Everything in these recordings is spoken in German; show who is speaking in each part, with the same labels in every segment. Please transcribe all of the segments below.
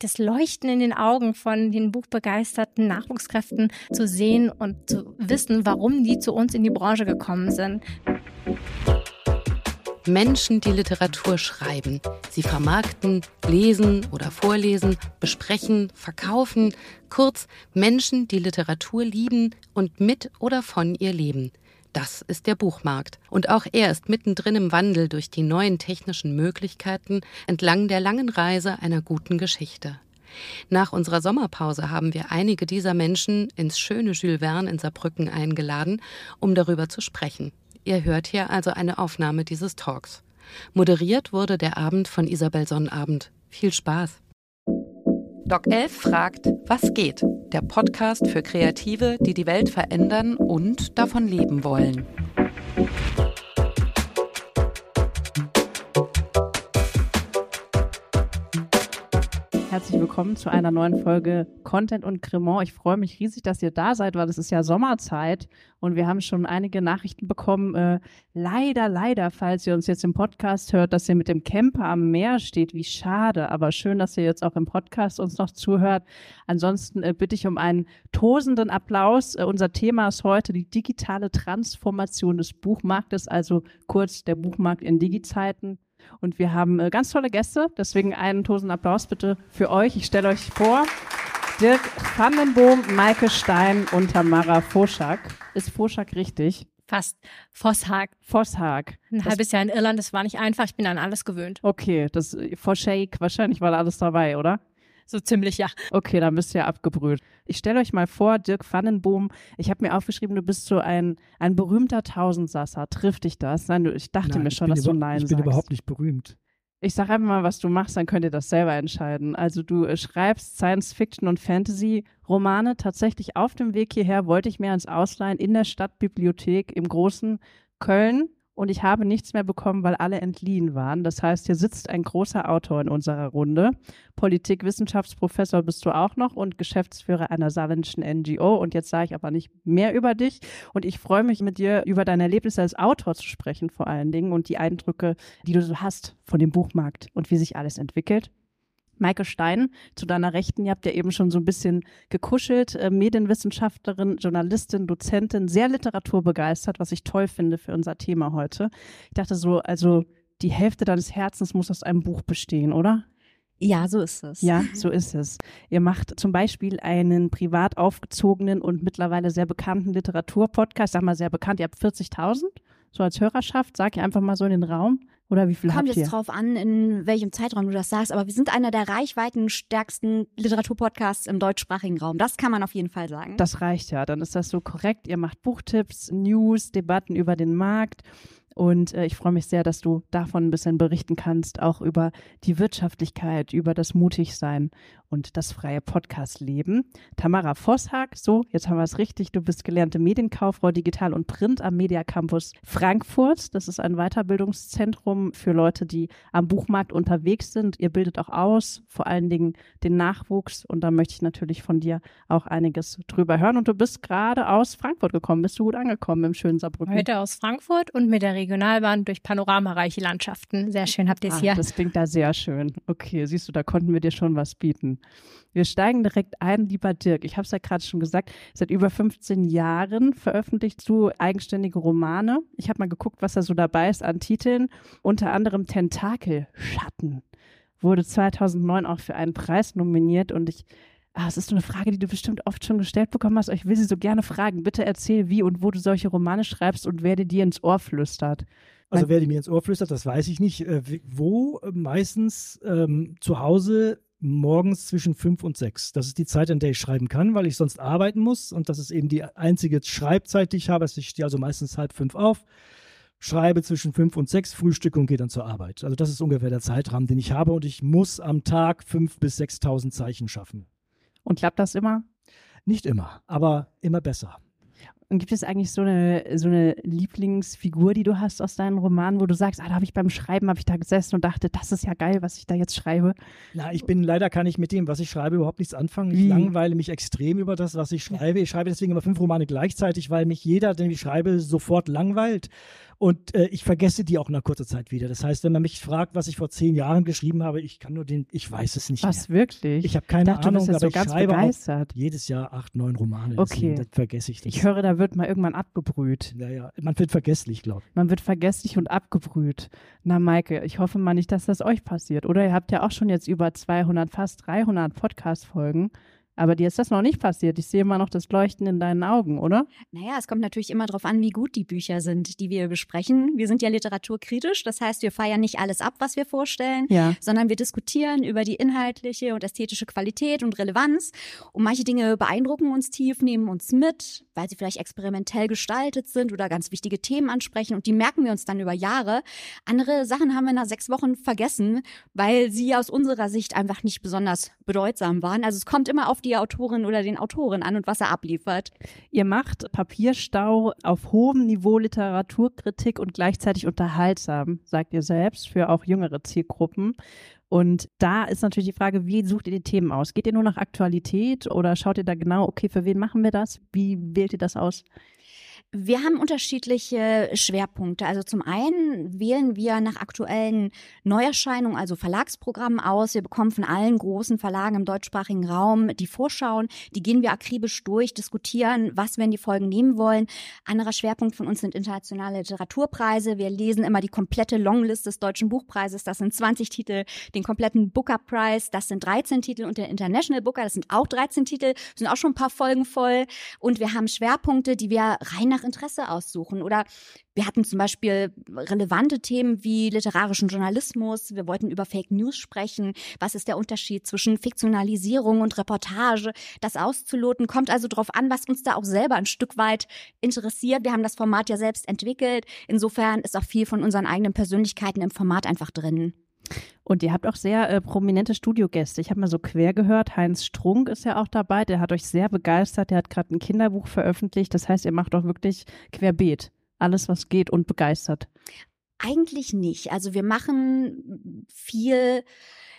Speaker 1: das Leuchten in den Augen von den buchbegeisterten Nachwuchskräften zu sehen und zu wissen, warum die zu uns in die Branche gekommen sind.
Speaker 2: Menschen, die Literatur schreiben, sie vermarkten, lesen oder vorlesen, besprechen, verkaufen, kurz Menschen, die Literatur lieben und mit oder von ihr leben. Das ist der Buchmarkt. Und auch er ist mittendrin im Wandel durch die neuen technischen Möglichkeiten entlang der langen Reise einer guten Geschichte. Nach unserer Sommerpause haben wir einige dieser Menschen ins schöne Jules Verne in Saarbrücken eingeladen, um darüber zu sprechen. Ihr hört hier also eine Aufnahme dieses Talks. Moderiert wurde der Abend von Isabel Sonnabend. Viel Spaß. Doc 11 fragt, was geht? Der Podcast für Kreative, die die Welt verändern und davon leben wollen.
Speaker 3: Herzlich willkommen zu einer neuen Folge Content und Cremant. Ich freue mich riesig, dass ihr da seid, weil es ist ja Sommerzeit und wir haben schon einige Nachrichten bekommen. Äh, leider, leider, falls ihr uns jetzt im Podcast hört, dass ihr mit dem Camper am Meer steht. Wie schade, aber schön, dass ihr jetzt auch im Podcast uns noch zuhört. Ansonsten äh, bitte ich um einen tosenden Applaus. Äh, unser Thema ist heute die digitale Transformation des Buchmarktes, also kurz der Buchmarkt in Digizeiten. Und wir haben äh, ganz tolle Gäste, deswegen einen tosen Applaus bitte für euch. Ich stelle euch vor, Dirk Vandenboom, Maike Stein und Tamara Foschak. Ist Foschak richtig?
Speaker 1: Fast. Vosshag.
Speaker 3: Vosshag.
Speaker 1: Ein das halbes Jahr in Irland, das war nicht einfach. Ich bin an alles gewöhnt.
Speaker 3: Okay, das Foshake, wahrscheinlich war da alles dabei, oder?
Speaker 1: So ziemlich, ja.
Speaker 3: Okay, dann bist du ja abgebrüht. Ich stelle euch mal vor, Dirk Vandenboom, ich habe mir aufgeschrieben, du bist so ein, ein berühmter Tausendsasser. Trifft dich das? Nein, ich dachte
Speaker 4: Nein,
Speaker 3: mir schon, dass du Nein
Speaker 4: sagst.
Speaker 3: Ich
Speaker 4: bin überhaupt nicht berühmt.
Speaker 3: Ich sage einfach mal, was du machst, dann könnt ihr das selber entscheiden. Also du äh, schreibst Science Fiction und Fantasy Romane. Tatsächlich auf dem Weg hierher wollte ich mir ans Ausleihen in der Stadtbibliothek im großen Köln und ich habe nichts mehr bekommen, weil alle entliehen waren. Das heißt, hier sitzt ein großer Autor in unserer Runde. Politikwissenschaftsprofessor bist du auch noch und Geschäftsführer einer saarländischen NGO. Und jetzt sage ich aber nicht mehr über dich. Und ich freue mich mit dir über deine Erlebnisse als Autor zu sprechen vor allen Dingen und die Eindrücke, die du so hast von dem Buchmarkt und wie sich alles entwickelt. Maike Stein, zu deiner Rechten, ihr habt ja eben schon so ein bisschen gekuschelt, äh, Medienwissenschaftlerin, Journalistin, Dozentin, sehr literaturbegeistert, was ich toll finde für unser Thema heute. Ich dachte so, also die Hälfte deines Herzens muss aus einem Buch bestehen, oder?
Speaker 5: Ja, so ist es.
Speaker 3: Ja, so ist es. Ihr macht zum Beispiel einen privat aufgezogenen und mittlerweile sehr bekannten Literaturpodcast. Sag mal sehr bekannt, ihr habt 40.000 so als Hörerschaft. Sag ich einfach mal so in den Raum. Oder wie viel
Speaker 5: Kommt
Speaker 3: habt ihr?
Speaker 5: jetzt drauf an, in welchem Zeitraum du das sagst, aber wir sind einer der reichweitenstärksten Literaturpodcasts im deutschsprachigen Raum. Das kann man auf jeden Fall sagen.
Speaker 3: Das reicht ja, dann ist das so korrekt. Ihr macht Buchtipps, News, Debatten über den Markt und äh, ich freue mich sehr, dass du davon ein bisschen berichten kannst, auch über die Wirtschaftlichkeit, über das Mutigsein und das freie Podcast-Leben. Tamara Vosshag, so, jetzt haben wir es richtig. Du bist gelernte Medienkauffrau Digital und Print am Media Campus Frankfurt. Das ist ein Weiterbildungszentrum für Leute, die am Buchmarkt unterwegs sind. Ihr bildet auch aus, vor allen Dingen den Nachwuchs. Und da möchte ich natürlich von dir auch einiges drüber hören. Und du bist gerade aus Frankfurt gekommen. Bist du gut angekommen im schönen Saarbrücken?
Speaker 1: Heute aus Frankfurt und mit der Regionalbahn durch panoramareiche Landschaften. Sehr schön habt ihr es
Speaker 3: ah,
Speaker 1: hier.
Speaker 3: Das klingt da sehr schön. Okay, siehst du, da konnten wir dir schon was bieten. Wir steigen direkt ein, lieber Dirk. Ich habe es ja gerade schon gesagt, seit über 15 Jahren veröffentlicht du eigenständige Romane. Ich habe mal geguckt, was da so dabei ist an Titeln. Unter anderem Tentakelschatten wurde 2009 auch für einen Preis nominiert und ich Ah, es ist so eine Frage, die du bestimmt oft schon gestellt bekommen hast. Ich will sie so gerne fragen. Bitte erzähl, wie und wo du solche Romane schreibst und wer dir ins Ohr flüstert.
Speaker 4: Also wer mir ins Ohr flüstert, das weiß ich nicht. Äh, wo? Meistens ähm, zu Hause morgens zwischen fünf und sechs. Das ist die Zeit, in der ich schreiben kann, weil ich sonst arbeiten muss. Und das ist eben die einzige Schreibzeit, die ich habe. Ich stehe also meistens halb fünf auf, schreibe zwischen fünf und sechs, frühstücke und gehe dann zur Arbeit. Also das ist ungefähr der Zeitrahmen, den ich habe. Und ich muss am Tag fünf bis sechstausend Zeichen schaffen.
Speaker 3: Und klappt das immer?
Speaker 4: Nicht immer, aber immer besser.
Speaker 3: Und gibt es eigentlich so eine, so eine Lieblingsfigur, die du hast aus deinen Romanen, wo du sagst, ah, da habe ich beim Schreiben, habe ich da gesessen und dachte, das ist ja geil, was ich da jetzt schreibe?
Speaker 4: Na, ich bin, leider kann ich mit dem, was ich schreibe, überhaupt nichts anfangen. Ich Wie? langweile mich extrem über das, was ich schreibe. Ich schreibe deswegen immer fünf Romane gleichzeitig, weil mich jeder, den ich schreibe, sofort langweilt. Und äh, ich vergesse die auch nach kurzer Zeit wieder. Das heißt, wenn man mich fragt, was ich vor zehn Jahren geschrieben habe, ich kann nur den, ich weiß es nicht
Speaker 3: Was
Speaker 4: mehr.
Speaker 3: wirklich?
Speaker 4: Ich habe keine
Speaker 3: dachte, du
Speaker 4: Ahnung,
Speaker 3: bist jetzt
Speaker 4: aber
Speaker 3: so ganz begeistert.
Speaker 4: jedes Jahr acht, neun Romane.
Speaker 3: Okay.
Speaker 4: Das vergesse ich nicht.
Speaker 3: Ich höre, da wird mal irgendwann abgebrüht.
Speaker 4: Naja, man wird vergesslich, glaube ich.
Speaker 3: Man wird vergesslich und abgebrüht. Na, Maike, ich hoffe mal nicht, dass das euch passiert. Oder ihr habt ja auch schon jetzt über 200, fast 300 Podcast-Folgen. Aber dir ist das noch nicht passiert. Ich sehe immer noch das Leuchten in deinen Augen, oder?
Speaker 5: Naja, es kommt natürlich immer darauf an, wie gut die Bücher sind, die wir besprechen. Wir sind ja literaturkritisch, das heißt, wir feiern nicht alles ab, was wir vorstellen,
Speaker 3: Ja.
Speaker 5: sondern wir diskutieren über die inhaltliche und ästhetische Qualität und Relevanz. Und manche Dinge beeindrucken uns tief, nehmen uns mit, weil sie vielleicht experimentell gestaltet sind oder ganz wichtige Themen ansprechen. Und die merken wir uns dann über Jahre. Andere Sachen haben wir nach sechs Wochen vergessen, weil sie aus unserer Sicht einfach nicht besonders bedeutsam waren. Also es kommt immer auf die Autorin oder den Autorin an und was er abliefert.
Speaker 3: Ihr macht Papierstau auf hohem Niveau Literaturkritik und gleichzeitig unterhaltsam, sagt ihr selbst, für auch jüngere Zielgruppen. Und da ist natürlich die Frage, wie sucht ihr die Themen aus? Geht ihr nur nach Aktualität oder schaut ihr da genau, okay, für wen machen wir das? Wie wählt ihr das aus?
Speaker 5: Wir haben unterschiedliche Schwerpunkte. Also zum einen wählen wir nach aktuellen Neuerscheinungen, also Verlagsprogrammen aus. Wir bekommen von allen großen Verlagen im deutschsprachigen Raum die Vorschauen. Die gehen wir akribisch durch, diskutieren, was wir in die Folgen nehmen wollen. Anderer Schwerpunkt von uns sind internationale Literaturpreise. Wir lesen immer die komplette Longlist des Deutschen Buchpreises. Das sind 20 Titel, den kompletten Booker Prize, das sind 13 Titel und der International Booker, das sind auch 13 Titel, sind auch schon ein paar Folgen voll. Und wir haben Schwerpunkte, die wir rein nach Interesse aussuchen. Oder wir hatten zum Beispiel relevante Themen wie literarischen Journalismus. Wir wollten über Fake News sprechen. Was ist der Unterschied zwischen Fiktionalisierung und Reportage? Das auszuloten kommt also darauf an, was uns da auch selber ein Stück weit interessiert. Wir haben das Format ja selbst entwickelt. Insofern ist auch viel von unseren eigenen Persönlichkeiten im Format einfach drin.
Speaker 3: Und ihr habt auch sehr äh, prominente Studiogäste. Ich habe mal so quer gehört, Heinz Strunk ist ja auch dabei, der hat euch sehr begeistert, der hat gerade ein Kinderbuch veröffentlicht. Das heißt, ihr macht auch wirklich querbeet. Alles, was geht und begeistert.
Speaker 5: Eigentlich nicht. Also wir machen viel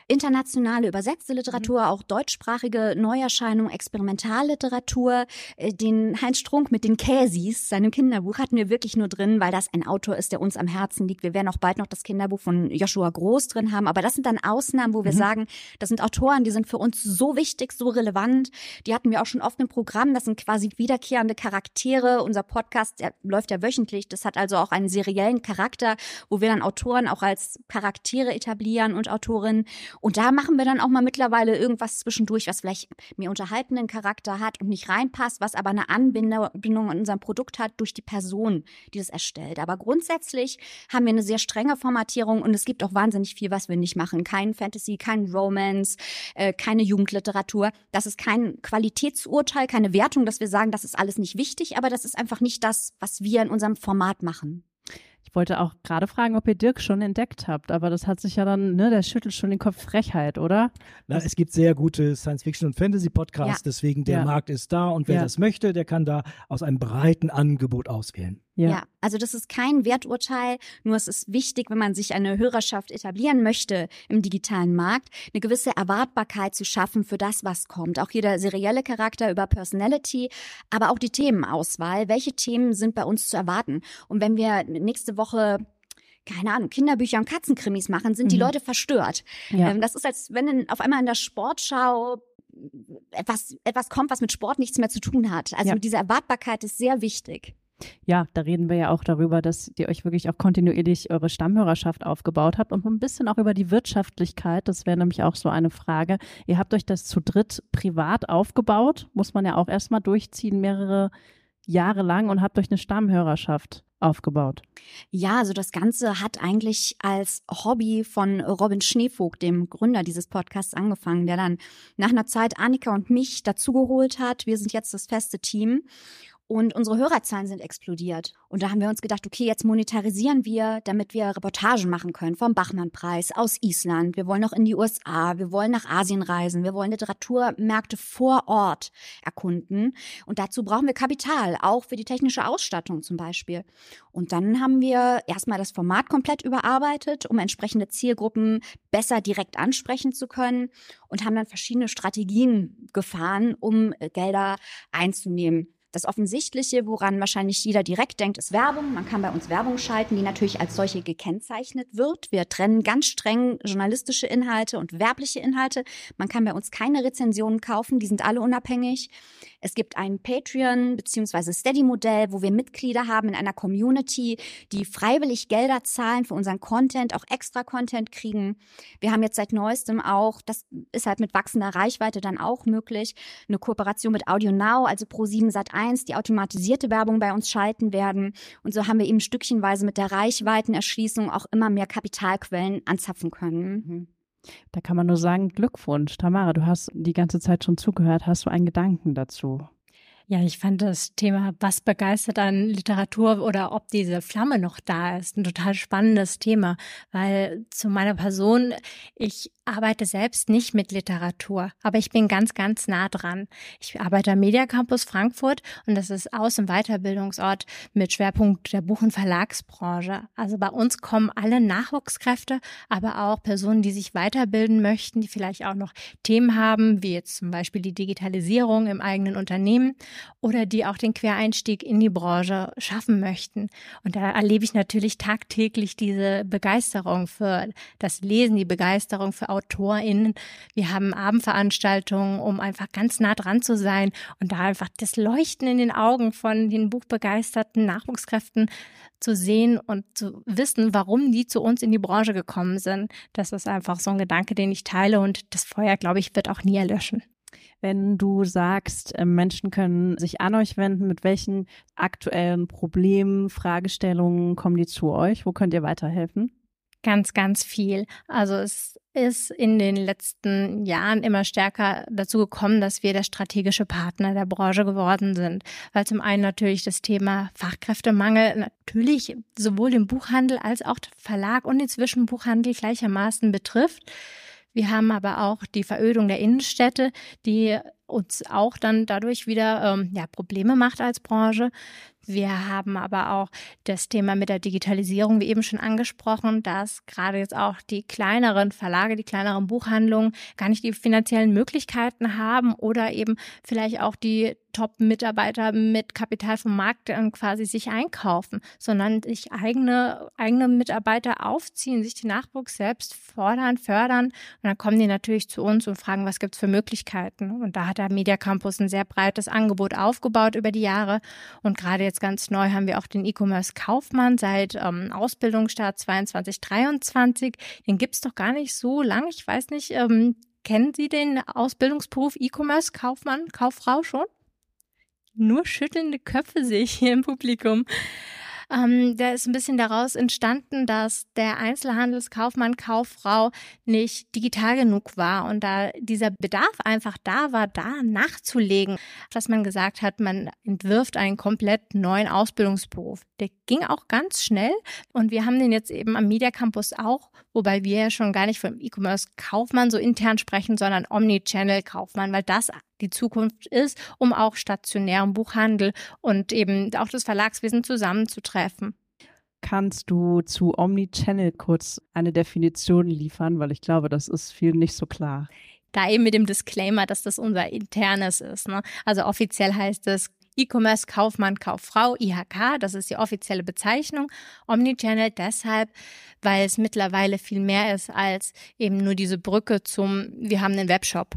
Speaker 5: internationale übersetzte Literatur, auch deutschsprachige Neuerscheinungen, Experimentalliteratur. Äh, Den Heinz Strunk mit den Käsis, seinem Kinderbuch, hatten wir wirklich nur drin, weil das ein Autor ist, der uns am Herzen liegt. Wir werden auch bald noch das Kinderbuch von Joshua Groß drin haben. Aber das sind dann Ausnahmen, wo wir
Speaker 3: Mhm.
Speaker 5: sagen, das sind Autoren, die sind für uns so wichtig, so relevant. Die hatten wir auch schon oft im Programm. Das sind quasi wiederkehrende Charaktere. Unser Podcast der läuft ja wöchentlich. Das hat also auch einen seriellen Charakter, wo wir dann Autoren auch als Charaktere etablieren und Autorinnen. Und da machen wir dann auch mal mittlerweile irgendwas zwischendurch, was vielleicht mehr unterhaltenden Charakter hat und nicht reinpasst, was aber eine Anbindung Bindung an unserem Produkt hat durch die Person, die das erstellt. Aber grundsätzlich haben wir eine sehr strenge Formatierung und es gibt auch wahnsinnig viel, was wir nicht machen. Kein Fantasy, kein Romance, äh, keine Jugendliteratur. Das ist kein Qualitätsurteil, keine Wertung, dass wir sagen, das ist alles nicht wichtig, aber das ist einfach nicht das, was wir in unserem Format machen.
Speaker 3: Ich wollte auch gerade fragen, ob ihr Dirk schon entdeckt habt, aber das hat sich ja dann, ne, der schüttelt schon den Kopf Frechheit, oder?
Speaker 4: Na, es gibt sehr gute Science-Fiction- und Fantasy-Podcasts,
Speaker 5: Ja.
Speaker 4: deswegen der
Speaker 3: Ja.
Speaker 4: Markt ist da und wer
Speaker 3: Ja.
Speaker 4: das möchte, der kann da aus einem breiten Angebot auswählen.
Speaker 5: Ja. also das ist kein Werturteil, nur es ist wichtig, wenn man sich eine Hörerschaft etablieren möchte im digitalen Markt, eine gewisse Erwartbarkeit zu schaffen für das, was kommt. Auch hier der serielle Charakter über Personality, aber auch die Themenauswahl. Welche Themen sind bei uns zu erwarten? Und wenn wir nächste Woche keine Ahnung, Kinderbücher und Katzenkrimis machen, sind die
Speaker 3: Mhm.
Speaker 5: Leute verstört.
Speaker 3: Ja.
Speaker 5: Ähm, das ist, als wenn auf einmal in der Sportschau etwas, etwas kommt, was mit Sport nichts mehr zu tun hat. Also
Speaker 3: Ja.
Speaker 5: diese Erwartbarkeit ist sehr wichtig.
Speaker 3: Ja, da reden wir ja auch darüber, dass ihr euch wirklich auch kontinuierlich eure Stammhörerschaft aufgebaut habt und ein bisschen auch über die Wirtschaftlichkeit. Das wäre nämlich auch so eine Frage. Ihr habt euch das zu dritt privat aufgebaut, muss man ja auch erstmal durchziehen, mehrere Jahre lang und habt euch eine Stammhörerschaft aufgebaut.
Speaker 5: Ja, also das Ganze hat eigentlich als Hobby von Robin Schneevogt, dem Gründer dieses Podcasts, angefangen, der dann nach einer Zeit Annika und mich dazugeholt hat. Wir sind jetzt das feste Team. Und unsere Hörerzahlen sind explodiert. Und da haben wir uns gedacht, okay, jetzt monetarisieren wir, damit wir Reportagen machen können vom Bachmann-Preis aus Island. Wir wollen noch in die USA, wir wollen nach Asien reisen, wir wollen Literaturmärkte vor Ort erkunden. Und dazu brauchen wir Kapital, auch für die technische Ausstattung zum Beispiel. Und dann haben wir erstmal das Format komplett überarbeitet, um entsprechende Zielgruppen besser direkt ansprechen zu können und haben dann verschiedene Strategien gefahren, um äh, Gelder einzunehmen. Das Offensichtliche, woran wahrscheinlich jeder direkt denkt, ist Werbung. Man kann bei uns Werbung schalten, die natürlich als solche gekennzeichnet wird. Wir trennen ganz streng journalistische Inhalte und werbliche Inhalte. Man kann bei uns keine Rezensionen kaufen, die sind alle unabhängig. Es gibt ein Patreon bzw. Steady-Modell, wo wir Mitglieder haben in einer Community, die freiwillig Gelder zahlen für unseren Content, auch extra Content kriegen. Wir haben jetzt seit neuestem auch, das ist halt mit wachsender Reichweite dann auch möglich, eine Kooperation mit Audio Now, also Pro7 Sat 1, die automatisierte Werbung bei uns schalten werden. Und so haben wir eben stückchenweise mit der Reichweitenerschließung auch immer mehr Kapitalquellen anzapfen können. Mhm.
Speaker 3: Da kann man nur sagen, Glückwunsch. Tamara, du hast die ganze Zeit schon zugehört. Hast du einen Gedanken dazu?
Speaker 1: Ja, ich fand das Thema, was begeistert an Literatur oder ob diese Flamme noch da ist, ein total spannendes Thema, weil zu meiner Person, ich arbeite selbst nicht mit Literatur, aber ich bin ganz, ganz nah dran. Ich arbeite am Media Campus Frankfurt und das ist Aus- und Weiterbildungsort mit Schwerpunkt der Buch- und Verlagsbranche. Also bei uns kommen alle Nachwuchskräfte, aber auch Personen, die sich weiterbilden möchten, die vielleicht auch noch Themen haben, wie jetzt zum Beispiel die Digitalisierung im eigenen Unternehmen oder die auch den Quereinstieg in die Branche schaffen möchten. Und da erlebe ich natürlich tagtäglich diese Begeisterung für das Lesen, die Begeisterung für AutorInnen. Wir haben Abendveranstaltungen, um einfach ganz nah dran zu sein und da einfach das Leuchten in den Augen von den buchbegeisterten Nachwuchskräften zu sehen und zu wissen, warum die zu uns in die Branche gekommen sind. Das ist einfach so ein Gedanke, den ich teile und das Feuer, glaube ich, wird auch nie erlöschen.
Speaker 3: Wenn du sagst, ähm, Menschen können sich an euch wenden, mit welchen aktuellen Problemen, Fragestellungen kommen die zu euch? Wo könnt ihr weiterhelfen?
Speaker 1: Ganz, ganz viel. Also es ist in den letzten Jahren immer stärker dazu gekommen, dass wir der strategische Partner der Branche geworden sind. Weil zum einen natürlich das Thema Fachkräftemangel natürlich sowohl den Buchhandel als auch den Verlag und den Zwischenbuchhandel gleichermaßen betrifft. Wir haben aber auch die Verödung der Innenstädte, die uns auch dann dadurch wieder ähm, ja, Probleme macht als Branche. Wir haben aber auch das Thema mit der Digitalisierung, wie eben schon angesprochen, dass gerade jetzt auch die kleineren Verlage, die kleineren Buchhandlungen gar nicht die finanziellen Möglichkeiten haben oder eben vielleicht auch die Top-Mitarbeiter mit Kapital vom Markt quasi sich einkaufen, sondern sich eigene, eigene Mitarbeiter aufziehen, sich den Nachwuchs selbst fordern, fördern. Und dann kommen die natürlich zu uns und fragen, was gibt's für Möglichkeiten? Und da hat der Media Campus ein sehr breites Angebot aufgebaut über die Jahre. Und gerade jetzt ganz neu haben wir auch den E-Commerce Kaufmann seit ähm, Ausbildungsstart 22, 23. Den gibt's doch gar nicht so lang. Ich weiß nicht, ähm, kennen Sie den Ausbildungsberuf E-Commerce Kaufmann, Kauffrau schon? Nur schüttelnde Köpfe sehe ich hier im Publikum. Ähm, der ist ein bisschen daraus entstanden, dass der Einzelhandelskaufmann, Kauffrau nicht digital genug war und da dieser Bedarf einfach da war, da nachzulegen, dass man gesagt hat, man entwirft einen komplett neuen Ausbildungsberuf. Der ging auch ganz schnell und wir haben den jetzt eben am Media Campus auch, wobei wir ja schon gar nicht vom E-Commerce Kaufmann so intern sprechen, sondern Omnichannel Kaufmann, weil das die Zukunft ist, um auch stationären Buchhandel und eben auch das Verlagswesen zusammenzutreffen.
Speaker 3: Kannst du zu Omnichannel kurz eine Definition liefern, weil ich glaube, das ist vielen nicht so klar.
Speaker 1: Da eben mit dem Disclaimer, dass das unser internes ist. Ne? Also offiziell heißt es E-Commerce Kaufmann, Kauffrau, IHK, das ist die offizielle Bezeichnung. Omnichannel deshalb, weil es mittlerweile viel mehr ist als eben nur diese Brücke zum, wir haben einen Webshop.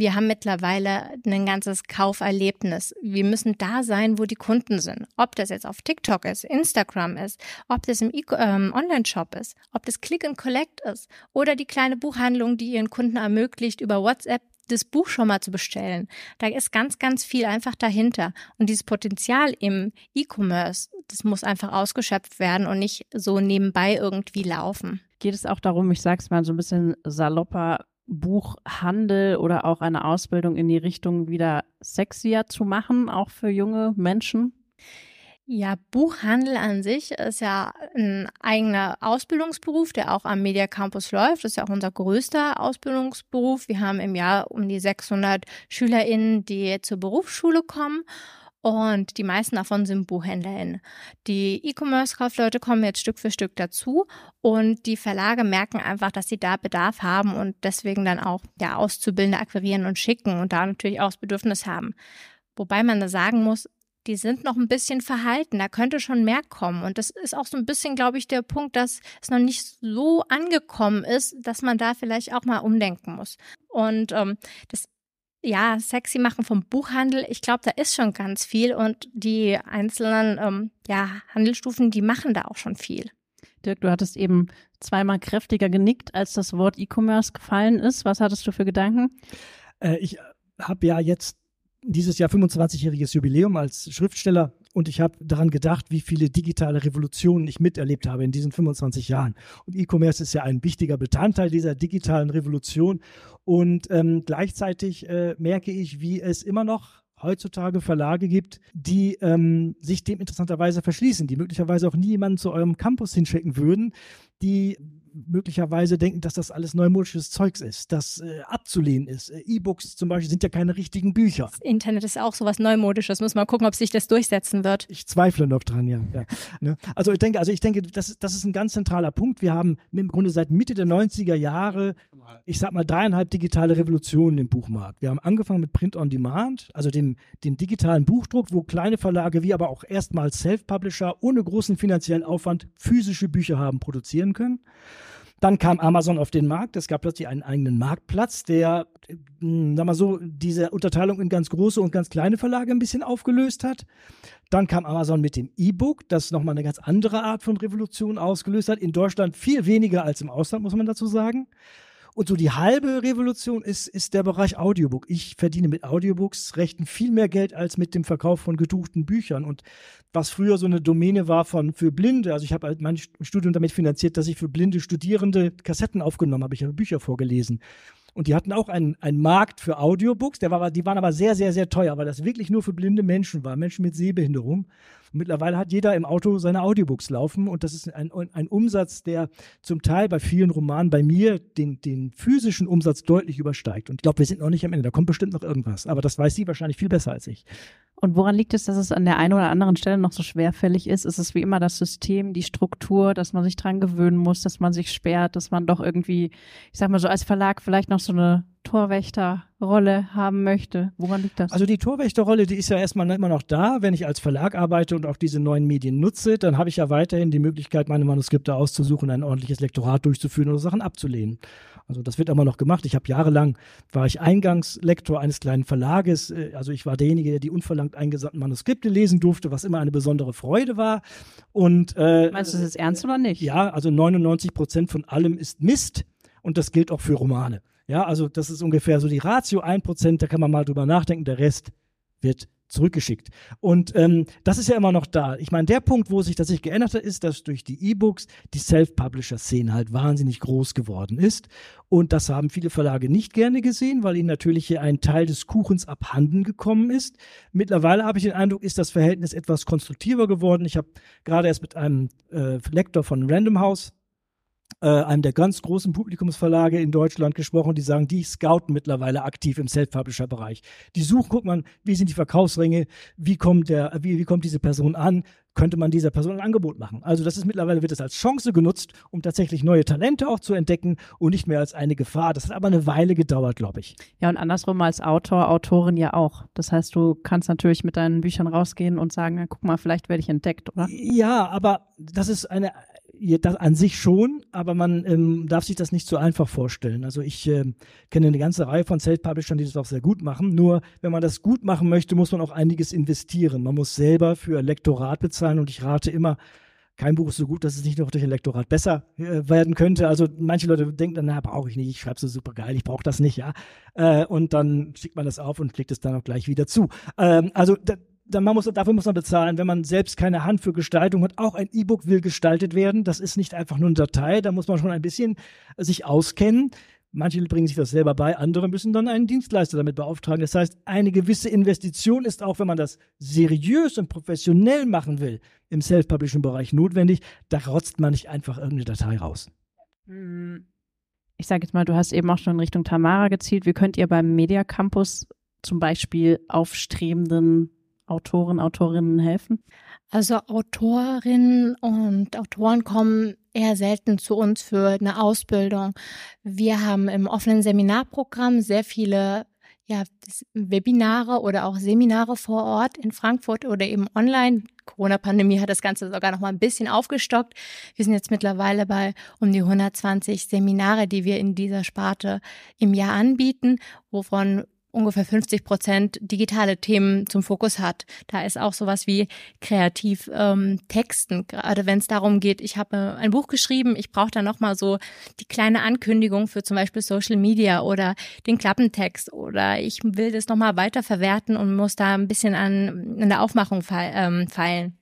Speaker 1: Wir haben mittlerweile ein ganzes Kauferlebnis. Wir müssen da sein, wo die Kunden sind. Ob das jetzt auf TikTok ist, Instagram ist, ob das im ähm, Online-Shop ist, ob das Click and Collect ist oder die kleine Buchhandlung, die ihren Kunden ermöglicht, über WhatsApp das Buch schon mal zu bestellen. Da ist ganz, ganz viel einfach dahinter. Und dieses Potenzial im E-Commerce, das muss einfach ausgeschöpft werden und nicht so nebenbei irgendwie laufen.
Speaker 3: Geht es auch darum, ich sag's mal so ein bisschen salopper, Buchhandel oder auch eine Ausbildung in die Richtung wieder sexier zu machen, auch für junge Menschen?
Speaker 1: Ja, Buchhandel an sich ist ja ein eigener Ausbildungsberuf, der auch am Media Campus läuft. Das ist ja auch unser größter Ausbildungsberuf. Wir haben im Jahr um die 600 SchülerInnen, die zur Berufsschule kommen. Und die meisten davon sind BuchhändlerInnen. Die E-Commerce-Kaufleute kommen jetzt Stück für Stück dazu und die Verlage merken einfach, dass sie da Bedarf haben und deswegen dann auch ja, Auszubildende akquirieren und schicken und da natürlich auch das Bedürfnis haben. Wobei man da sagen muss, die sind noch ein bisschen verhalten. Da könnte schon mehr kommen. Und das ist auch so ein bisschen, glaube ich, der Punkt, dass es noch nicht so angekommen ist, dass man da vielleicht auch mal umdenken muss. Und ähm, das ja, sexy machen vom Buchhandel, ich glaube, da ist schon ganz viel und die einzelnen ähm, ja, Handelsstufen, die machen da auch schon viel.
Speaker 3: Dirk, du hattest eben zweimal kräftiger genickt, als das Wort E-Commerce gefallen ist. Was hattest du für Gedanken?
Speaker 4: Äh, ich habe ja jetzt dieses Jahr 25-jähriges Jubiläum als Schriftsteller und ich habe daran gedacht, wie viele digitale Revolutionen ich miterlebt habe in diesen 25 Jahren. Und E-Commerce ist ja ein wichtiger Bestandteil dieser digitalen Revolution. Und ähm, gleichzeitig äh, merke ich, wie es immer noch heutzutage Verlage gibt, die ähm, sich dem interessanterweise verschließen, die möglicherweise auch nie jemanden zu eurem Campus hinschicken würden, die möglicherweise denken, dass das alles neumodisches Zeugs ist, das äh, abzulehnen ist. Äh, E-Books zum Beispiel sind ja keine richtigen Bücher.
Speaker 1: Das Internet ist auch sowas Neumodisches. Muss mal gucken, ob sich das durchsetzen wird.
Speaker 4: Ich zweifle noch dran, ja. ja. Ne? Also ich denke, also ich denke, das, das ist ein ganz zentraler Punkt. Wir haben im Grunde seit Mitte der 90er Jahre, ich sag mal, dreieinhalb digitale Revolutionen im Buchmarkt. Wir haben angefangen mit Print on Demand, also dem, dem digitalen Buchdruck, wo kleine Verlage wie aber auch erstmals Self-Publisher ohne großen finanziellen Aufwand physische Bücher haben produzieren können. Dann kam Amazon auf den Markt. Es gab plötzlich einen eigenen Marktplatz, der, hm, sag mal so, diese Unterteilung in ganz große und ganz kleine Verlage ein bisschen aufgelöst hat. Dann kam Amazon mit dem E-Book, das nochmal eine ganz andere Art von Revolution ausgelöst hat. In Deutschland viel weniger als im Ausland, muss man dazu sagen. Und so die halbe Revolution ist, ist der Bereich Audiobook. Ich verdiene mit Audiobooks rechten viel mehr Geld als mit dem Verkauf von gedruckten Büchern. Und was früher so eine Domäne war von für Blinde, also ich habe halt mein Studium damit finanziert, dass ich für blinde Studierende Kassetten aufgenommen habe. Ich habe Bücher vorgelesen. Und die hatten auch einen, einen Markt für Audiobooks, der war, die waren aber sehr, sehr, sehr teuer, weil das wirklich nur für blinde Menschen war, Menschen mit Sehbehinderung. Mittlerweile hat jeder im Auto seine Audiobooks laufen und das ist ein, ein Umsatz, der zum Teil bei vielen Romanen bei mir den, den physischen Umsatz deutlich übersteigt. Und ich glaube, wir sind noch nicht am Ende, da kommt bestimmt noch irgendwas. Aber das weiß sie wahrscheinlich viel besser als ich.
Speaker 3: Und woran liegt es, dass es an der einen oder anderen Stelle noch so schwerfällig ist? Ist es wie immer das System, die Struktur, dass man sich dran gewöhnen muss, dass man sich sperrt, dass man doch irgendwie, ich sag mal so als Verlag vielleicht noch so eine Torwächterrolle haben möchte? Woran liegt das?
Speaker 4: Also die Torwächterrolle, die ist ja erstmal immer noch da. Wenn ich als Verlag arbeite und auch diese neuen Medien nutze, dann habe ich ja weiterhin die Möglichkeit, meine Manuskripte auszusuchen, ein ordentliches Lektorat durchzuführen oder Sachen abzulehnen. Also das wird immer noch gemacht. Ich habe jahrelang, war ich Eingangslektor eines kleinen Verlages. Äh, also ich war derjenige, der die unverlangt eingesandten Manuskripte lesen durfte, was immer eine besondere Freude war. Und,
Speaker 3: äh, Meinst du das jetzt ernst oder nicht?
Speaker 4: Ja, also 99 Prozent von allem ist Mist. Und das gilt auch für Romane. Ja, also das ist ungefähr so die Ratio, ein Prozent, da kann man mal drüber nachdenken, der Rest wird zurückgeschickt. Und ähm, das ist ja immer noch da. Ich meine, der Punkt, wo sich das sich geändert hat, ist, dass durch die E-Books die Self-Publisher-Szene halt wahnsinnig groß geworden ist. Und das haben viele Verlage nicht gerne gesehen, weil ihnen natürlich hier ein Teil des Kuchens abhanden gekommen ist. Mittlerweile habe ich den Eindruck, ist das Verhältnis etwas konstruktiver geworden. Ich habe gerade erst mit einem äh, Lektor von Random House äh, einem der ganz großen Publikumsverlage in Deutschland gesprochen, die sagen, die scouten mittlerweile aktiv im Self-Publisher-Bereich. Die suchen, guck mal, wie sind die Verkaufsringe, wie kommt der, wie, wie kommt diese Person an, könnte man dieser Person ein Angebot machen. Also das ist mittlerweile wird es als Chance genutzt, um tatsächlich neue Talente auch zu entdecken und nicht mehr als eine Gefahr. Das hat aber eine Weile gedauert, glaube ich.
Speaker 3: Ja, und andersrum als Autor, Autorin ja auch. Das heißt, du kannst natürlich mit deinen Büchern rausgehen und sagen, guck mal, vielleicht werde ich entdeckt, oder?
Speaker 4: Ja, aber das ist eine das an sich schon, aber man ähm, darf sich das nicht so einfach vorstellen. Also ich äh, kenne eine ganze Reihe von Self-Publishern, die das auch sehr gut machen. Nur wenn man das gut machen möchte, muss man auch einiges investieren. Man muss selber für Lektorat bezahlen und ich rate immer, kein Buch ist so gut, dass es nicht noch durch ein Lektorat besser äh, werden könnte. Also manche Leute denken dann, na, brauche ich nicht, ich schreibe so super geil, ich brauche das nicht, ja. Äh, und dann schickt man das auf und klickt es dann auch gleich wieder zu. Ähm, also dann man muss, dafür muss man bezahlen, wenn man selbst keine Hand für Gestaltung hat. Auch ein E-Book will gestaltet werden. Das ist nicht einfach nur eine Datei. Da muss man schon ein bisschen sich auskennen. Manche bringen sich das selber bei, andere müssen dann einen Dienstleister damit beauftragen. Das heißt, eine gewisse Investition ist auch, wenn man das seriös und professionell machen will, im Self-Publishing-Bereich notwendig. Da rotzt man nicht einfach irgendeine Datei raus.
Speaker 3: Ich sage jetzt mal, du hast eben auch schon in Richtung Tamara gezielt. Wie könnt ihr beim Media Campus zum Beispiel aufstrebenden Autoren, Autorinnen helfen?
Speaker 1: Also Autorinnen und Autoren kommen eher selten zu uns für eine Ausbildung. Wir haben im offenen Seminarprogramm sehr viele ja, Webinare oder auch Seminare vor Ort in Frankfurt oder eben online. Corona-Pandemie hat das Ganze sogar noch mal ein bisschen aufgestockt. Wir sind jetzt mittlerweile bei um die 120 Seminare, die wir in dieser Sparte im Jahr anbieten, wovon ungefähr 50 Prozent digitale Themen zum Fokus hat. Da ist auch sowas wie kreativ ähm, Texten, gerade wenn es darum geht, ich habe ein Buch geschrieben, ich brauche da nochmal so die kleine Ankündigung für zum Beispiel Social Media oder den Klappentext oder ich will das nochmal weiter verwerten und muss da ein bisschen an, an der Aufmachung ähm, feilen.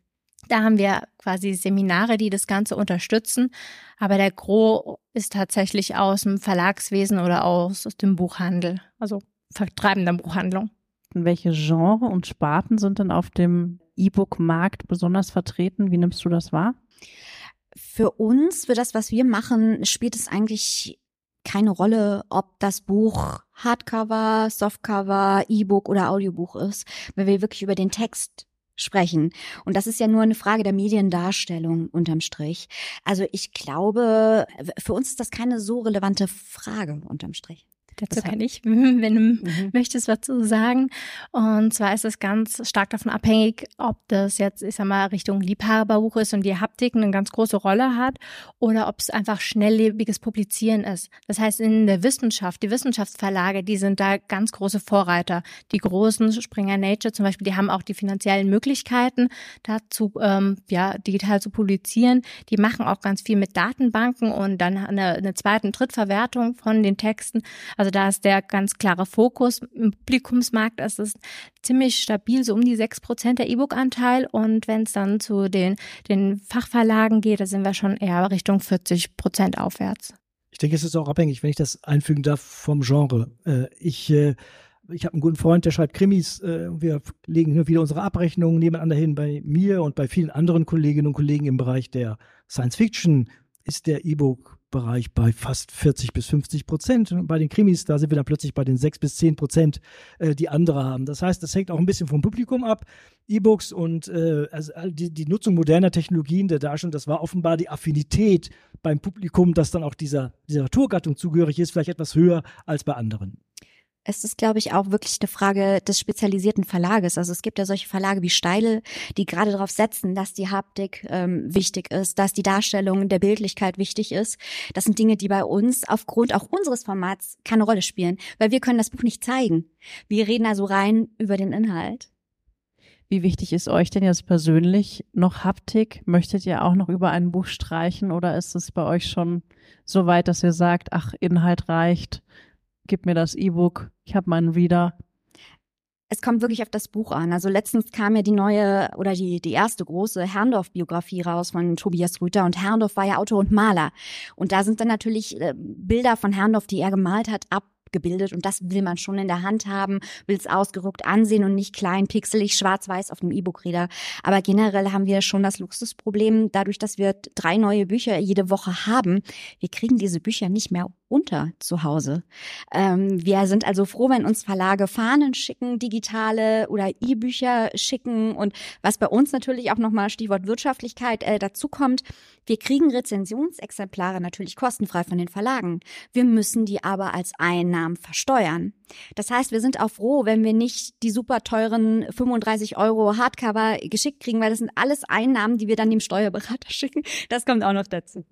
Speaker 1: Da haben wir quasi Seminare, die das Ganze unterstützen. Aber der Gros ist tatsächlich aus dem Verlagswesen oder aus, aus dem Buchhandel. Also vertreibender Buchhandlung.
Speaker 3: Welche Genre und Sparten sind denn auf dem E-Book-Markt besonders vertreten? Wie nimmst du das wahr?
Speaker 5: Für uns, für das, was wir machen, spielt es eigentlich keine Rolle, ob das Buch Hardcover, Softcover, E-Book oder Audiobuch ist, weil wir wirklich über den Text sprechen. Und das ist ja nur eine Frage der Mediendarstellung unterm Strich. Also ich glaube, für uns ist das keine so relevante Frage unterm Strich.
Speaker 1: Dazu kann ich, wenn du mhm. möchtest, was zu sagen. Und zwar ist es ganz stark davon abhängig, ob das jetzt, ich sag mal, Richtung Liebhaberbuch ist und die Haptik eine ganz große Rolle hat oder ob es einfach schnelllebiges Publizieren ist. Das heißt, in der Wissenschaft, die Wissenschaftsverlage, die sind da ganz große Vorreiter. Die großen Springer Nature zum Beispiel, die haben auch die finanziellen Möglichkeiten, dazu ähm, ja, digital zu publizieren. Die machen auch ganz viel mit Datenbanken und dann eine, eine zweite und Drittverwertung von den Texten. Also also da ist der ganz klare Fokus. Im Publikumsmarkt ist es ziemlich stabil, so um die sechs Prozent der E-Book-Anteil. Und wenn es dann zu den, den Fachverlagen geht, da sind wir schon eher Richtung 40 Prozent aufwärts.
Speaker 4: Ich denke, es ist auch abhängig, wenn ich das einfügen darf, vom Genre. Äh, ich äh, ich habe einen guten Freund, der schreibt Krimis. Äh, wir legen hier wieder unsere Abrechnungen nebeneinander hin. Bei mir und bei vielen anderen Kolleginnen und Kollegen im Bereich der Science Fiction ist der E-Book Bereich bei fast 40 bis 50 Prozent. Bei den Krimis, da sind wir dann plötzlich bei den 6 bis 10 Prozent, äh, die andere haben. Das heißt, das hängt auch ein bisschen vom Publikum ab. E-Books und äh, also die, die Nutzung moderner Technologien der Darstellung, das war offenbar die Affinität beim Publikum, das dann auch dieser Literaturgattung zugehörig ist, vielleicht etwas höher als bei anderen
Speaker 5: es ist, glaube ich, auch wirklich eine Frage des spezialisierten Verlages. Also es gibt ja solche Verlage wie Steile, die gerade darauf setzen, dass die Haptik ähm, wichtig ist, dass die Darstellung der Bildlichkeit wichtig ist. Das sind Dinge, die bei uns aufgrund auch unseres Formats keine Rolle spielen, weil wir können das Buch nicht zeigen. Wir reden also rein über den Inhalt.
Speaker 3: Wie wichtig ist euch denn jetzt persönlich noch Haptik? Möchtet ihr auch noch über ein Buch streichen oder ist es bei euch schon so weit, dass ihr sagt, ach, Inhalt reicht, gib mir das E-Book, ich habe meinen Reader.
Speaker 5: Es kommt wirklich auf das Buch an. Also letztens kam ja die neue oder die, die erste große Herrndorf-Biografie raus von Tobias Rüther und Herrndorf war ja Autor und Maler. Und da sind dann natürlich äh, Bilder von Herrndorf, die er gemalt hat, ab abgebildet und das will man schon in der Hand haben, will es ausgerückt ansehen und nicht klein, pixelig, schwarz-weiß auf dem E-Book-Reader. Aber generell haben wir schon das Luxusproblem, dadurch, dass wir drei neue Bücher jede Woche haben, wir kriegen diese Bücher nicht mehr unter zu Hause. Ähm, wir sind also froh, wenn uns Verlage Fahnen schicken, digitale oder E-Bücher schicken und was bei uns natürlich auch nochmal Stichwort Wirtschaftlichkeit äh, dazu kommt, wir kriegen Rezensionsexemplare natürlich kostenfrei von den Verlagen. Wir müssen die aber als Einnahmen versteuern. Das heißt, wir sind auch froh, wenn wir nicht die super teuren 35 Euro Hardcover geschickt kriegen, weil das sind alles Einnahmen, die wir dann dem Steuerberater schicken. Das kommt auch noch dazu.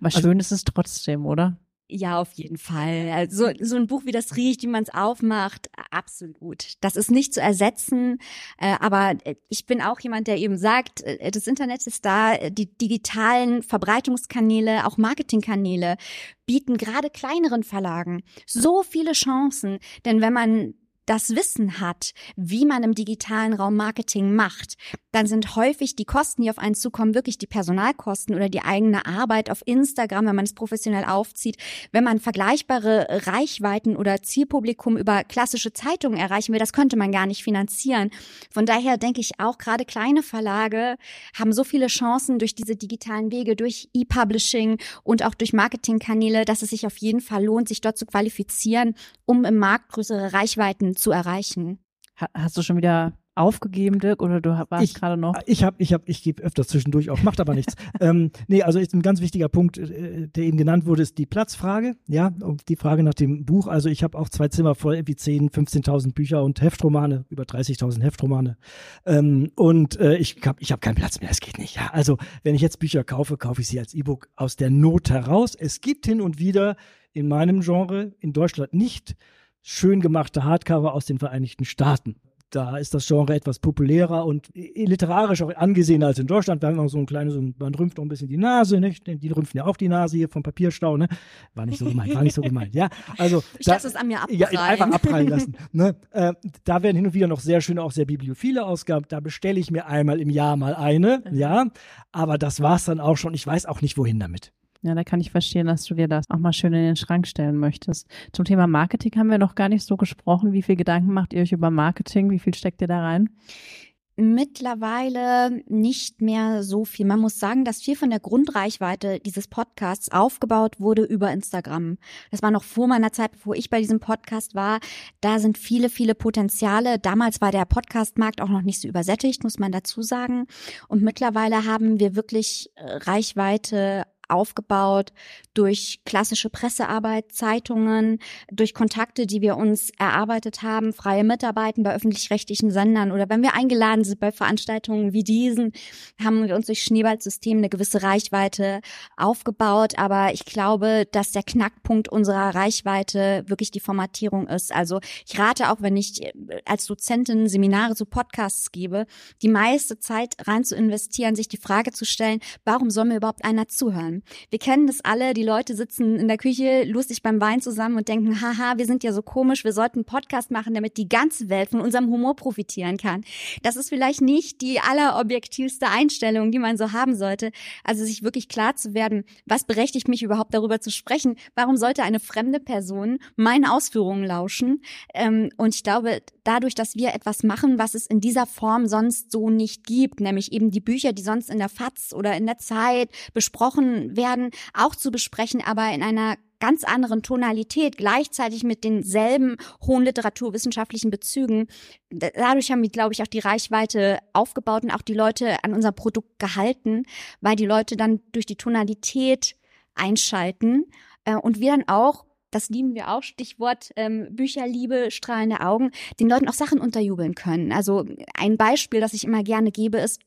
Speaker 3: Was also, schön ist es trotzdem, oder?
Speaker 5: Ja, auf jeden Fall. Also so ein Buch, wie das riecht, wie man es aufmacht, absolut. Das ist nicht zu ersetzen. Äh, aber äh, ich bin auch jemand, der eben sagt, äh, das Internet ist da, die digitalen Verbreitungskanäle, auch Marketingkanäle bieten gerade kleineren Verlagen so viele Chancen. Denn wenn man das Wissen hat, wie man im digitalen Raum Marketing macht, dann sind häufig die Kosten, die auf einen zukommen, wirklich die Personalkosten oder die eigene Arbeit auf Instagram, wenn man es professionell aufzieht. Wenn man vergleichbare Reichweiten oder Zielpublikum über klassische Zeitungen erreichen will, das könnte man gar nicht finanzieren. Von daher denke ich auch, gerade kleine Verlage haben so viele Chancen durch diese digitalen Wege, durch E-Publishing und auch durch Marketingkanäle, dass es sich auf jeden Fall lohnt, sich dort zu qualifizieren, um im Markt größere Reichweiten zu erreichen.
Speaker 3: Hast du schon wieder aufgegeben, Dirk, oder du warst gerade noch?
Speaker 4: Ich habe, ich habe, ich gebe öfter zwischendurch auf, macht aber nichts. ähm, nee, also ist ein ganz wichtiger Punkt, äh, der eben genannt wurde, ist die Platzfrage. Ja, und die Frage nach dem Buch. Also ich habe auch zwei Zimmer voll, irgendwie 10, 15.000 Bücher und Heftromane, über 30.000 Heftromane. Ähm, und äh, ich habe, ich habe keinen Platz mehr. Es geht nicht. Ja, also wenn ich jetzt Bücher kaufe, kaufe ich sie als E-Book aus der Not heraus. Es gibt hin und wieder in meinem Genre in Deutschland nicht schön gemachte Hardcover aus den Vereinigten Staaten da ist das Genre etwas populärer und literarisch auch angesehen als in Deutschland. Wir haben noch so ein kleines, man rümpft noch ein bisschen die Nase, nicht? Die rümpfen ja auch die Nase hier vom Papierstau, ne? War nicht so gemeint, war nicht so gemeint, ja. Also,
Speaker 5: ich lasse es an mir abprallen.
Speaker 4: Ja, einfach abprallen lassen. ne? Äh, da werden hin und wieder noch sehr schöne, auch sehr bibliophile Ausgaben. Da bestelle ich mir einmal im Jahr mal eine, mhm. ja. Aber das war's dann auch schon. Ich weiß auch nicht, wohin damit.
Speaker 3: Ja, da kann ich verstehen, dass du dir das auch mal schön in den Schrank stellen möchtest. Zum Thema Marketing haben wir noch gar nicht so gesprochen. Wie viel Gedanken macht ihr euch über Marketing? Wie viel steckt ihr da rein?
Speaker 5: Mittlerweile nicht mehr so viel. Man muss sagen, dass viel von der Grundreichweite dieses Podcasts aufgebaut wurde über Instagram. Das war noch vor meiner Zeit, bevor ich bei diesem Podcast war. Da sind viele, viele Potenziale. Damals war der Podcastmarkt auch noch nicht so übersättigt, muss man dazu sagen. Und mittlerweile haben wir wirklich äh, Reichweite aufgebaut durch klassische Pressearbeit, Zeitungen, durch Kontakte, die wir uns erarbeitet haben, freie Mitarbeiten bei öffentlich-rechtlichen Sendern oder wenn wir eingeladen sind bei Veranstaltungen wie diesen, haben wir uns durch Schneeballsystem eine gewisse Reichweite aufgebaut. Aber ich glaube, dass der Knackpunkt unserer Reichweite wirklich die Formatierung ist. Also ich rate auch, wenn ich äh, als Dozentin Seminare zu Podcasts gebe, die meiste Zeit rein zu investieren, sich die Frage zu stellen, warum soll mir überhaupt einer zuhören? Wir kennen das alle, die Leute sitzen in der Küche lustig beim Wein zusammen und denken, haha, wir sind ja so komisch, wir sollten einen Podcast machen, damit die ganze Welt von unserem Humor profitieren kann. Das ist vielleicht nicht die allerobjektivste Einstellung, die man so haben sollte. Also sich wirklich klar zu werden, was berechtigt mich überhaupt darüber zu sprechen? Warum sollte eine fremde Person meinen Ausführungen lauschen? Ähm, und ich glaube, dadurch, dass wir etwas machen, was es in dieser Form sonst so nicht gibt, nämlich eben die Bücher, die sonst in der FAZ oder in der Zeit besprochen werden, auch zu besprechen, aber in einer ganz anderen Tonalität, gleichzeitig mit denselben hohen literaturwissenschaftlichen Bezügen. Dadurch haben wir, glaube ich, auch die Reichweite aufgebaut und auch die Leute an unser Produkt gehalten, weil die Leute dann durch die Tonalität einschalten äh, und wir dann auch das lieben wir auch, Stichwort ähm, Bücherliebe, strahlende Augen, den Leuten auch Sachen unterjubeln können. Also ein Beispiel, das ich immer gerne gebe, ist,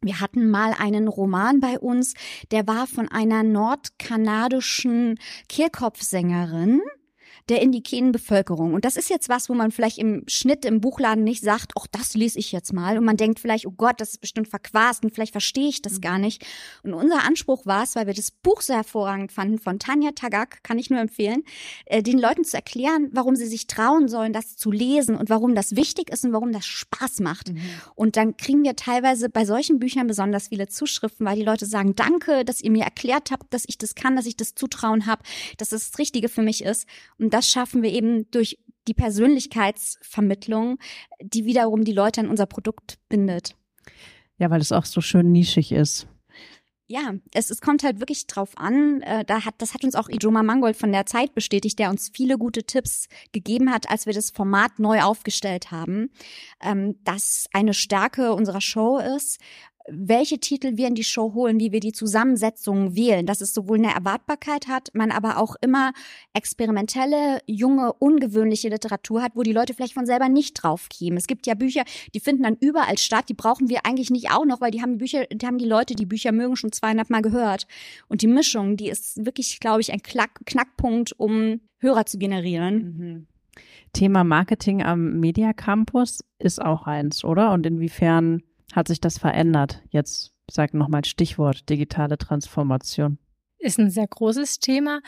Speaker 5: wir hatten mal einen Roman bei uns, der war von einer nordkanadischen Kehlkopfsängerin, der indigenen Bevölkerung. Und das ist jetzt was, wo man vielleicht im Schnitt im Buchladen nicht sagt, ach, das lese ich jetzt mal. Und man denkt vielleicht, oh Gott, das ist bestimmt verquast und vielleicht verstehe ich das mhm. gar nicht. Und unser Anspruch war es, weil wir das Buch so hervorragend fanden von Tanja Tagak, kann ich nur empfehlen, äh, den Leuten zu erklären, warum sie sich trauen sollen, das zu lesen und warum das wichtig ist und warum das Spaß macht. Mhm. Und dann kriegen wir teilweise bei solchen Büchern besonders viele Zuschriften, weil die Leute sagen, danke, dass ihr mir erklärt habt, dass ich das kann, dass ich das Zutrauen habe, dass das, das Richtige für mich ist. Und das schaffen wir eben durch die Persönlichkeitsvermittlung, die wiederum die Leute an unser Produkt bindet.
Speaker 3: Ja, weil es auch so schön nischig ist.
Speaker 5: Ja, es, es kommt halt wirklich drauf an. Äh, da hat, das hat uns auch Ijoma Mangold von der Zeit bestätigt, der uns viele gute Tipps gegeben hat, als wir das Format neu aufgestellt haben, ähm, dass eine Stärke unserer Show ist, welche Titel wir in die Show holen, wie wir die Zusammensetzungen wählen, dass es sowohl eine Erwartbarkeit hat, man aber auch immer experimentelle, junge, ungewöhnliche Literatur hat, wo die Leute vielleicht von selber nicht drauf kämen. Es gibt ja Bücher, die finden dann überall statt, die brauchen wir eigentlich nicht auch noch, weil die haben die Bücher, die haben die Leute, die Bücher mögen, schon zweieinhalb Mal gehört. Und die Mischung, die ist wirklich, glaube ich, ein Knack Knackpunkt, um Hörer zu generieren. Mhm.
Speaker 3: Thema Marketing am Media Campus ist auch eins, oder? Und inwiefern hat sich das verändert? Jetzt sag nochmal Stichwort digitale Transformation.
Speaker 1: Ist ein sehr großes Thema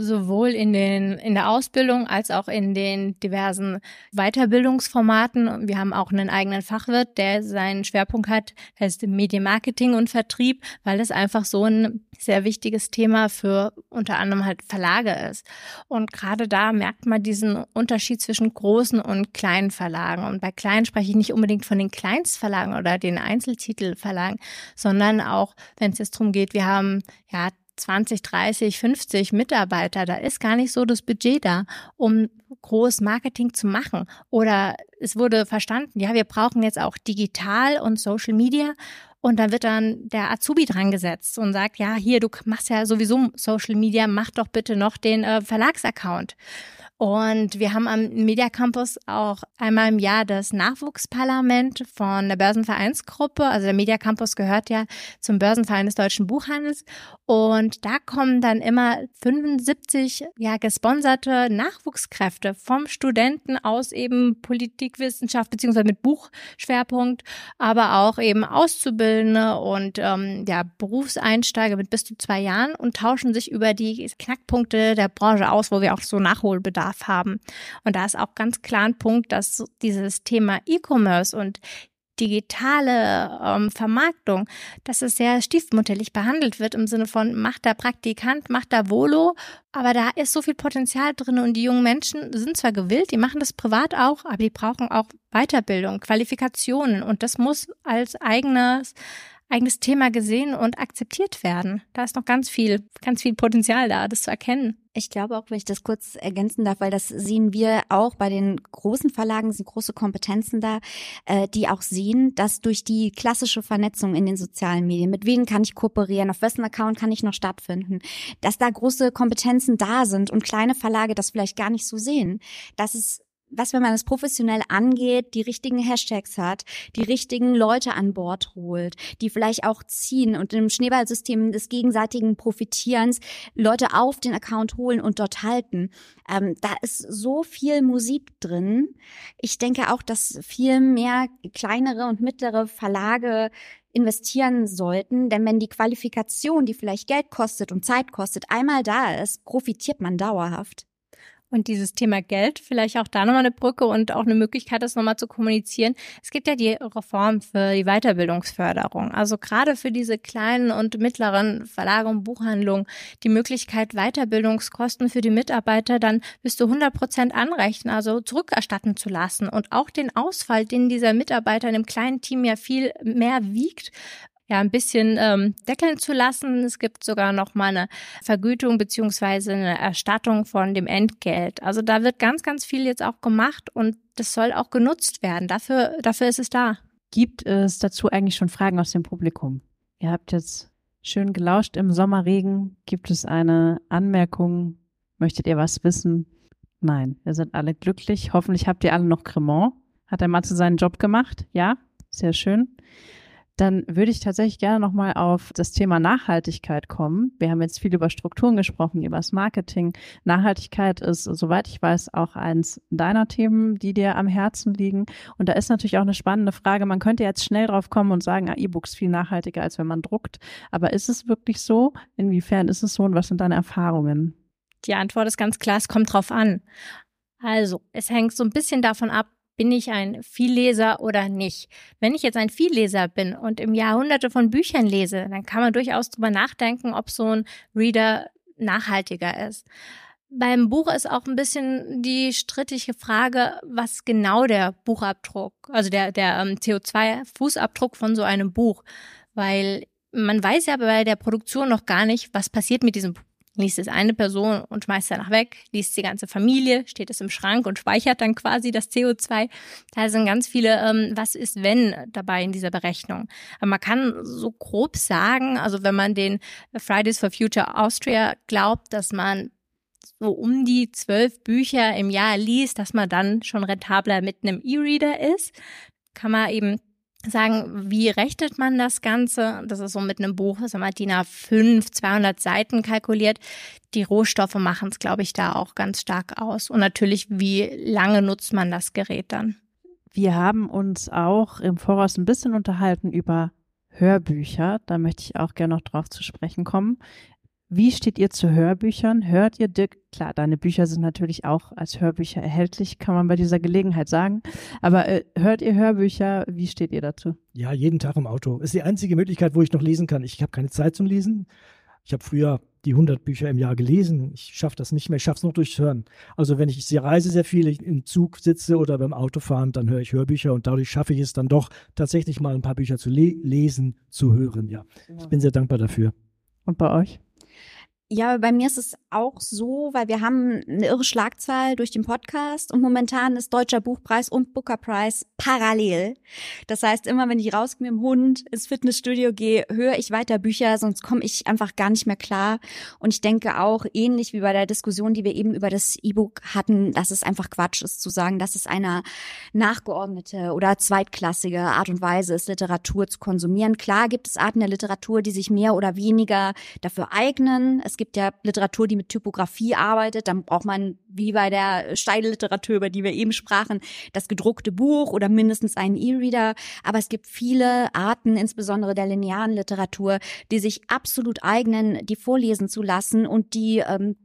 Speaker 1: sowohl in den in der Ausbildung als auch in den diversen Weiterbildungsformaten. Wir haben auch einen eigenen Fachwirt, der seinen Schwerpunkt hat, heißt Medienmarketing und Vertrieb, weil es einfach so ein sehr wichtiges Thema für unter anderem halt Verlage ist. Und gerade da merkt man diesen Unterschied zwischen großen und kleinen Verlagen. Und bei kleinen spreche ich nicht unbedingt von den Kleinstverlagen oder den Einzeltitelverlagen, sondern auch, wenn es jetzt darum geht, wir haben ja 20, 30, 50 Mitarbeiter, da ist gar nicht so das Budget da, um groß Marketing zu machen. Oder es wurde verstanden, ja, wir brauchen jetzt auch digital und Social Media. Und dann wird dann der Azubi dran gesetzt und sagt, ja, hier, du machst ja sowieso Social Media, mach doch bitte noch den äh, Verlagsaccount. Und wir haben am Media Campus auch einmal im Jahr das Nachwuchsparlament von der Börsenvereinsgruppe. Also der Media Campus gehört ja zum Börsenverein des deutschen Buchhandels. Und da kommen dann immer 75 ja gesponserte Nachwuchskräfte vom Studenten aus eben Politikwissenschaft beziehungsweise mit Buchschwerpunkt, aber auch eben Auszubildende und ähm, ja Berufseinsteiger mit bis zu zwei Jahren und tauschen sich über die Knackpunkte der Branche aus, wo wir auch so Nachholbedarf Bedarf haben. Und da ist auch ganz klar ein Punkt, dass dieses Thema E-Commerce und digitale ähm, Vermarktung, dass es sehr stiefmütterlich behandelt wird im Sinne von macht da Praktikant, macht da Volo, aber da ist so viel Potenzial drin und die jungen Menschen sind zwar gewillt, die machen das privat auch, aber die brauchen auch Weiterbildung, Qualifikationen und das muss als eigenes eigenes Thema gesehen und akzeptiert werden. Da ist noch ganz viel, ganz viel Potenzial da, das zu erkennen.
Speaker 5: Ich glaube auch, wenn ich das kurz ergänzen darf, weil das sehen wir auch bei den großen Verlagen, sind große Kompetenzen da, äh, die auch sehen, dass durch die klassische Vernetzung in den sozialen Medien, mit wem kann ich kooperieren, auf wessen Account kann ich noch stattfinden, dass da große Kompetenzen da sind und kleine Verlage das vielleicht gar nicht so sehen, dass es was, wenn man es professionell angeht, die richtigen Hashtags hat, die richtigen Leute an Bord holt, die vielleicht auch ziehen und im Schneeballsystem des gegenseitigen Profitierens Leute auf den Account holen und dort halten. Ähm, da ist so viel Musik drin. Ich denke auch, dass viel mehr kleinere und mittlere Verlage investieren sollten, denn wenn die Qualifikation, die vielleicht Geld kostet und Zeit kostet, einmal da ist, profitiert man dauerhaft.
Speaker 1: Und dieses Thema Geld, vielleicht auch da nochmal eine Brücke und auch eine Möglichkeit, das nochmal zu kommunizieren. Es gibt ja die Reform für die Weiterbildungsförderung. Also gerade für diese kleinen und mittleren Verlage und Buchhandlungen die Möglichkeit, Weiterbildungskosten für die Mitarbeiter dann bis zu 100 Prozent anrechnen, also zurückerstatten zu lassen. Und auch den Ausfall, den dieser Mitarbeiter in einem kleinen Team ja viel mehr wiegt, ja ein bisschen ähm, deckeln zu lassen. Es gibt sogar noch mal eine Vergütung beziehungsweise eine Erstattung von dem Entgelt. Also da wird ganz, ganz viel jetzt auch gemacht und das soll auch genutzt werden. Dafür, dafür ist es da.
Speaker 3: Gibt es dazu eigentlich schon Fragen aus dem Publikum? Ihr habt jetzt schön gelauscht im Sommerregen. Gibt es eine Anmerkung? Möchtet ihr was wissen? Nein, wir sind alle glücklich. Hoffentlich habt ihr alle noch Cremant. Hat der Matze seinen Job gemacht? Ja, sehr schön dann würde ich tatsächlich gerne nochmal auf das Thema Nachhaltigkeit kommen. Wir haben jetzt viel über Strukturen gesprochen, über das Marketing. Nachhaltigkeit ist, soweit ich weiß, auch eins deiner Themen, die dir am Herzen liegen. Und da ist natürlich auch eine spannende Frage. Man könnte jetzt schnell drauf kommen und sagen, ah, E-Books viel nachhaltiger, als wenn man druckt. Aber ist es wirklich so? Inwiefern ist es so und was sind deine Erfahrungen?
Speaker 1: Die Antwort ist ganz klar, es kommt drauf an. Also, es hängt so ein bisschen davon ab, bin ich ein Vielleser oder nicht? Wenn ich jetzt ein Vielleser bin und im Jahr hunderte von Büchern lese, dann kann man durchaus drüber nachdenken, ob so ein Reader nachhaltiger ist. Beim Buch ist auch ein bisschen die strittige Frage, was genau der Buchabdruck, also der, der ähm, CO2-Fußabdruck von so einem Buch, weil man weiß ja bei der Produktion noch gar nicht, was passiert mit diesem liest es eine Person und schmeißt danach weg, liest die ganze Familie, steht es im Schrank und speichert dann quasi das CO2. Da sind ganz viele ähm, Was ist wenn dabei in dieser Berechnung. Aber man kann so grob sagen, also wenn man den Fridays for Future Austria glaubt, dass man so um die zwölf Bücher im Jahr liest, dass man dann schon rentabler mit einem E-Reader ist, kann man eben sagen, wie rechnet man das Ganze? Das ist so mit einem Buch, das haben DIN A5, 200 Seiten kalkuliert. Die Rohstoffe machen es, glaube ich, da auch ganz stark aus. Und natürlich, wie lange nutzt man das Gerät dann?
Speaker 3: Wir haben uns auch im Voraus ein bisschen unterhalten über Hörbücher. Da möchte ich auch gerne noch drauf zu sprechen kommen. Wie steht ihr zu Hörbüchern? Hört ihr, Dirk? Klar, deine Bücher sind natürlich auch als Hörbücher erhältlich, kann man bei dieser Gelegenheit sagen. Aber äh, hört ihr Hörbücher? Wie steht ihr dazu?
Speaker 4: Ja, jeden Tag im Auto. Ist die einzige Möglichkeit, wo ich noch lesen kann. Ich habe keine Zeit zum Lesen. Ich habe früher die 100 Bücher im Jahr gelesen. Ich schaffe das nicht mehr. Ich schaffe es noch durchs Hören. Also wenn ich sehr reise sehr viel, ich im Zug sitze oder beim Autofahren, dann höre ich Hörbücher und dadurch schaffe ich es dann doch tatsächlich mal ein paar Bücher zu le lesen, zu hören. Ja, ich bin sehr dankbar dafür.
Speaker 3: Und bei euch?
Speaker 5: Ja, bei mir ist es auch so, weil wir haben eine irre Schlagzahl durch den Podcast und momentan ist Deutscher Buchpreis und Booker Prize parallel. Das heißt, immer wenn ich raus mit dem Hund ins Fitnessstudio gehe, höre ich weiter Bücher, sonst komme ich einfach gar nicht mehr klar. Und ich denke auch, ähnlich wie bei der Diskussion, die wir eben über das E-Book hatten, dass es einfach Quatsch ist zu sagen, dass es eine nachgeordnete oder zweitklassige Art und Weise ist, Literatur zu konsumieren. Klar gibt es Arten der Literatur, die sich mehr oder weniger dafür eignen. Es gibt ja Literatur, die mit Typografie arbeitet. Dann braucht man, wie bei der Steilliteratur, über die wir eben sprachen, das gedruckte Buch oder mindestens einen E-Reader. Aber es gibt viele Arten, insbesondere der linearen Literatur, die sich absolut eignen, die vorlesen zu lassen und die ähm,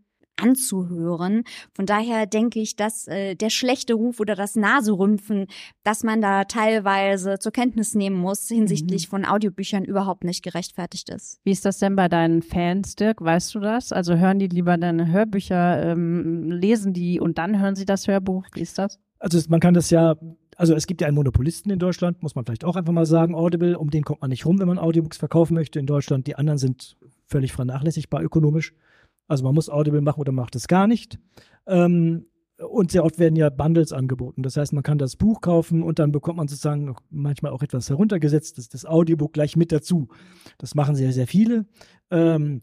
Speaker 5: anzuhören. Von daher denke ich, dass äh, der schlechte Ruf oder das Naserümpfen, dass man da teilweise zur Kenntnis nehmen muss hinsichtlich mhm. von Audiobüchern überhaupt nicht gerechtfertigt ist.
Speaker 3: Wie ist das denn bei deinen Fans, Dirk? Weißt du das? Also hören die lieber deine Hörbücher, ähm, lesen die und dann hören sie das Hörbuch? Wie ist das?
Speaker 4: Also man kann das ja also es gibt ja einen Monopolisten in Deutschland, muss man vielleicht auch einfach mal sagen, Audible, um den kommt man nicht rum, wenn man Audiobooks verkaufen möchte in Deutschland. Die anderen sind völlig vernachlässigbar ökonomisch. Also man muss Audible machen oder macht es gar nicht. Ähm, und sehr oft werden ja Bundles angeboten. Das heißt, man kann das Buch kaufen und dann bekommt man sozusagen manchmal auch etwas heruntergesetzt, das, das Audiobook gleich mit dazu. Das machen sehr, sehr viele. Ähm,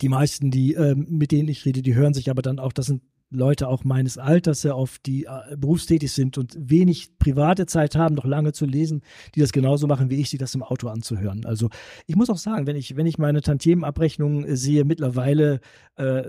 Speaker 4: die meisten, die, ähm, mit denen ich rede, die hören sich aber dann auch, das sind Leute auch meines Alters sehr oft, die äh, berufstätig sind und wenig private Zeit haben, noch lange zu lesen, die das genauso machen wie ich, sie das im Auto anzuhören. Also ich muss auch sagen, wenn ich, wenn ich meine Tantiemenabrechnung äh, sehe, mittlerweile äh,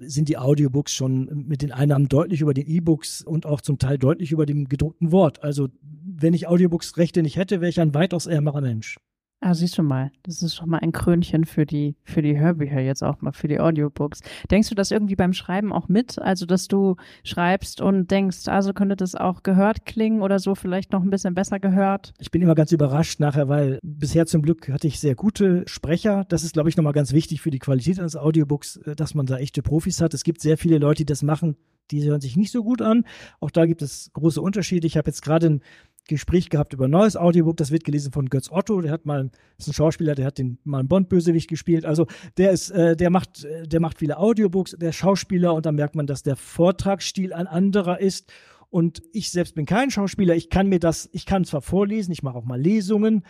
Speaker 4: sind die Audiobooks schon mit den Einnahmen deutlich über den E-Books und auch zum Teil deutlich über dem gedruckten Wort. Also wenn ich Audiobooks-Rechte nicht hätte, wäre ich ein weitaus ärmerer Mensch.
Speaker 3: Ah, siehst du mal, das ist schon mal ein Krönchen für die, für die Hörbücher jetzt auch mal, für die Audiobooks. Denkst du das irgendwie beim Schreiben auch mit? Also, dass du schreibst und denkst, also könnte das auch gehört klingen oder so vielleicht noch ein bisschen besser gehört?
Speaker 4: Ich bin immer ganz überrascht nachher, weil bisher zum Glück hatte ich sehr gute Sprecher. Das ist, glaube ich, nochmal ganz wichtig für die Qualität eines Audiobooks, äh, dass man da echte Profis hat. Es gibt sehr viele Leute, die das machen, die hören sich nicht so gut an. Auch da gibt es große Unterschiede. Ich habe jetzt gerade ein Gespräch gehabt über ein neues Audiobook, das wird gelesen von Götz Otto, der hat mal, ist ein Schauspieler, der hat den mal einen Bond-Bösewicht gespielt. Also der ist, äh, der macht, äh, der macht viele Audiobooks, der Schauspieler und da merkt man, dass der Vortragsstil ein anderer ist. Und ich selbst bin kein Schauspieler, ich kann mir das, ich kann zwar vorlesen, ich mache auch mal Lesungen,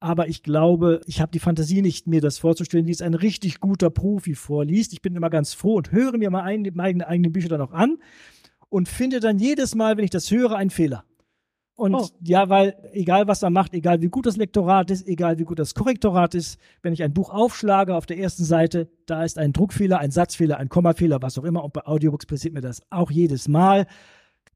Speaker 4: aber ich glaube, ich habe die Fantasie nicht, mir das vorzustellen, wie es ein richtig guter Profi vorliest. Ich bin immer ganz froh und höre mir meine eigenen Bücher dann auch an und finde dann jedes Mal, wenn ich das höre, einen Fehler. Und oh. ja, weil egal was er macht, egal wie gut das Lektorat ist, egal wie gut das Korrektorat ist, wenn ich ein Buch aufschlage auf der ersten Seite, da ist ein Druckfehler, ein Satzfehler, ein Kommafehler, was auch immer. Und bei Audiobooks passiert mir das auch jedes Mal.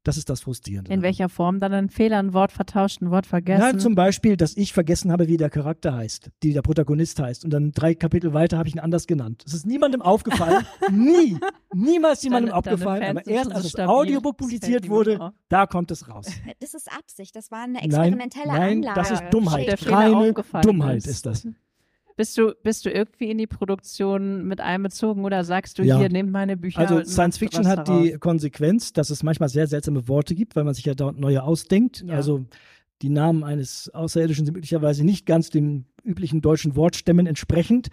Speaker 4: Das ist das Frustrierende.
Speaker 3: In welcher Form dann ein Fehler, ein Wort vertauscht, ein Wort vergessen? Ja,
Speaker 4: zum Beispiel, dass ich vergessen habe, wie der Charakter heißt, die der Protagonist heißt. Und dann drei Kapitel weiter habe ich ihn anders genannt. Das ist niemandem aufgefallen. Nie. Niemals jemandem deine, aufgefallen. Deine aber erst als das Audiobook publiziert wurde, da kommt es raus.
Speaker 5: Das ist Absicht. Das war eine experimentelle
Speaker 4: nein, nein, Anlage. das ist Dummheit. Reine Dummheit ist das.
Speaker 3: Bist du, bist du irgendwie in die Produktion mit einbezogen oder sagst du ja. hier, nehmt meine Bücher?
Speaker 4: Also Science Fiction hat daraus. die Konsequenz, dass es manchmal sehr seltsame Worte gibt, weil man sich ja dauernd neue ausdenkt. Ja. Also die Namen eines Außerirdischen sind möglicherweise nicht ganz dem üblichen deutschen Wortstämmen entsprechend.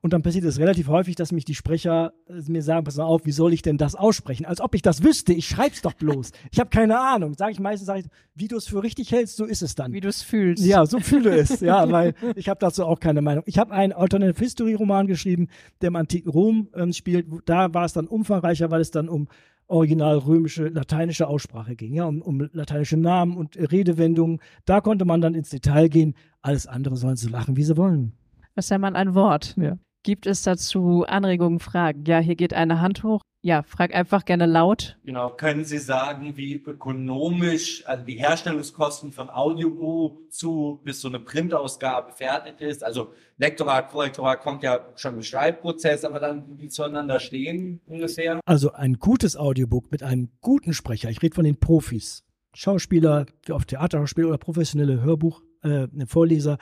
Speaker 4: Und dann passiert es relativ häufig, dass mich die Sprecher äh, mir sagen, pass mal auf, wie soll ich denn das aussprechen? Als ob ich das wüsste, ich schreib's doch bloß. Ich habe keine Ahnung. Sage ich meistens, sage ich, wie du es für richtig hältst, so ist es dann.
Speaker 3: Wie du es fühlst.
Speaker 4: Ja, so fühle es, ja, weil ich habe dazu auch keine Meinung. Ich habe einen Alternative History Roman geschrieben, der im antiken Rom ähm, spielt. Da war es dann umfangreicher, weil es dann um original römische, lateinische Aussprache ging, ja, um, um lateinische Namen und Redewendungen. Da konnte man dann ins Detail gehen. Alles andere sollen sie lachen, wie sie wollen.
Speaker 3: Was ist ja mal ein Wort? Ja. Gibt es dazu Anregungen, Fragen? Ja, hier geht eine Hand hoch. Ja, frag einfach gerne laut.
Speaker 6: Genau, können Sie sagen, wie ökonomisch, also die Herstellungskosten von Audiobuch zu, bis so eine Printausgabe fertig ist? Also Lektorat, Korrektorat kommt ja schon im Schreibprozess, aber dann wie zueinander stehen ungefähr?
Speaker 4: Also ein gutes Audiobook mit einem guten Sprecher, ich rede von den Profis, Schauspieler, wie auf Theaterschauspieler oder professionelle Hörbuch, äh, Vorleser,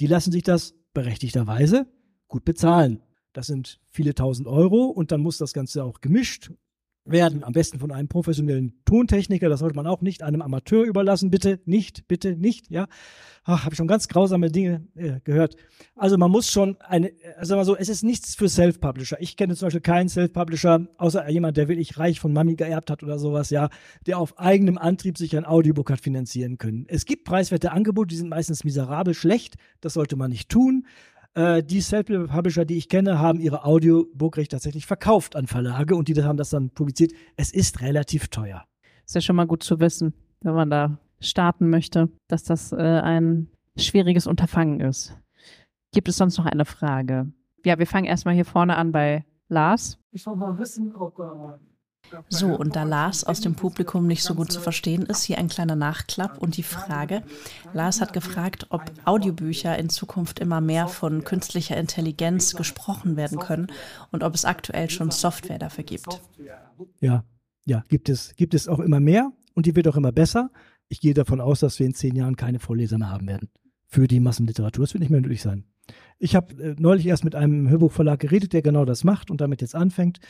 Speaker 4: die lassen sich das berechtigterweise gut bezahlen. Das sind viele tausend Euro und dann muss das Ganze auch gemischt, werden, am besten von einem professionellen Tontechniker. Das sollte man auch nicht einem Amateur überlassen. Bitte nicht, bitte nicht, ja. Habe ich schon ganz grausame Dinge äh, gehört. Also man muss schon eine, also mal so, es ist nichts für Self-Publisher. Ich kenne zum Beispiel keinen Self-Publisher, außer jemand, der wirklich reich von Mami geerbt hat oder sowas, ja, der auf eigenem Antrieb sich ein Audiobook hat finanzieren können. Es gibt preiswerte Angebote, die sind meistens miserabel schlecht. Das sollte man nicht tun. Äh, die Self-Publisher, die ich kenne, haben ihre Audiobookrechte tatsächlich verkauft an Verlage und die haben das dann publiziert. Es ist relativ teuer.
Speaker 3: Ist ja schon mal gut zu wissen, wenn man da starten möchte, dass das äh, ein schwieriges Unterfangen ist. Gibt es sonst noch eine Frage? Ja, wir fangen erstmal hier vorne an bei Lars.
Speaker 7: Ich will mal wissen, ob äh, so, und da Lars aus dem Publikum nicht so gut zu verstehen ist, hier ein kleiner Nachklapp und die Frage. Lars hat gefragt, ob Audiobücher in Zukunft immer mehr von künstlicher Intelligenz gesprochen werden können und ob es aktuell schon Software dafür gibt.
Speaker 4: Ja, ja, gibt es, gibt es auch immer mehr und die wird auch immer besser. Ich gehe davon aus, dass wir in zehn Jahren keine Vorleser mehr haben werden für die Massenliteratur. Das wird nicht mehr nötig sein. Ich habe äh, neulich erst mit einem Hörbuchverlag geredet, der genau das macht und damit jetzt anfängt.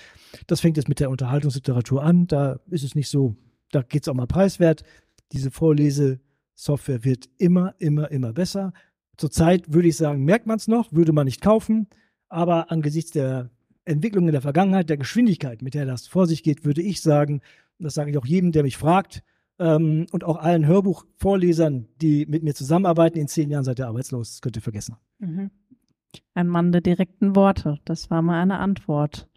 Speaker 4: Das fängt jetzt mit der Unterhaltungsliteratur an. Da ist es nicht so, da geht es auch mal preiswert. Diese Vorlesesoftware wird immer, immer, immer besser. Zurzeit würde ich sagen, merkt man es noch, würde man nicht kaufen. Aber angesichts der Entwicklung in der Vergangenheit, der Geschwindigkeit, mit der das vor sich geht, würde ich sagen, das sage ich auch jedem, der mich fragt, ähm, und auch allen Hörbuchvorlesern, die mit mir zusammenarbeiten, in zehn Jahren seid ihr arbeitslos. Das könnt ihr vergessen.
Speaker 3: Mhm. Ein Mann der direkten Worte. Das war mal eine Antwort.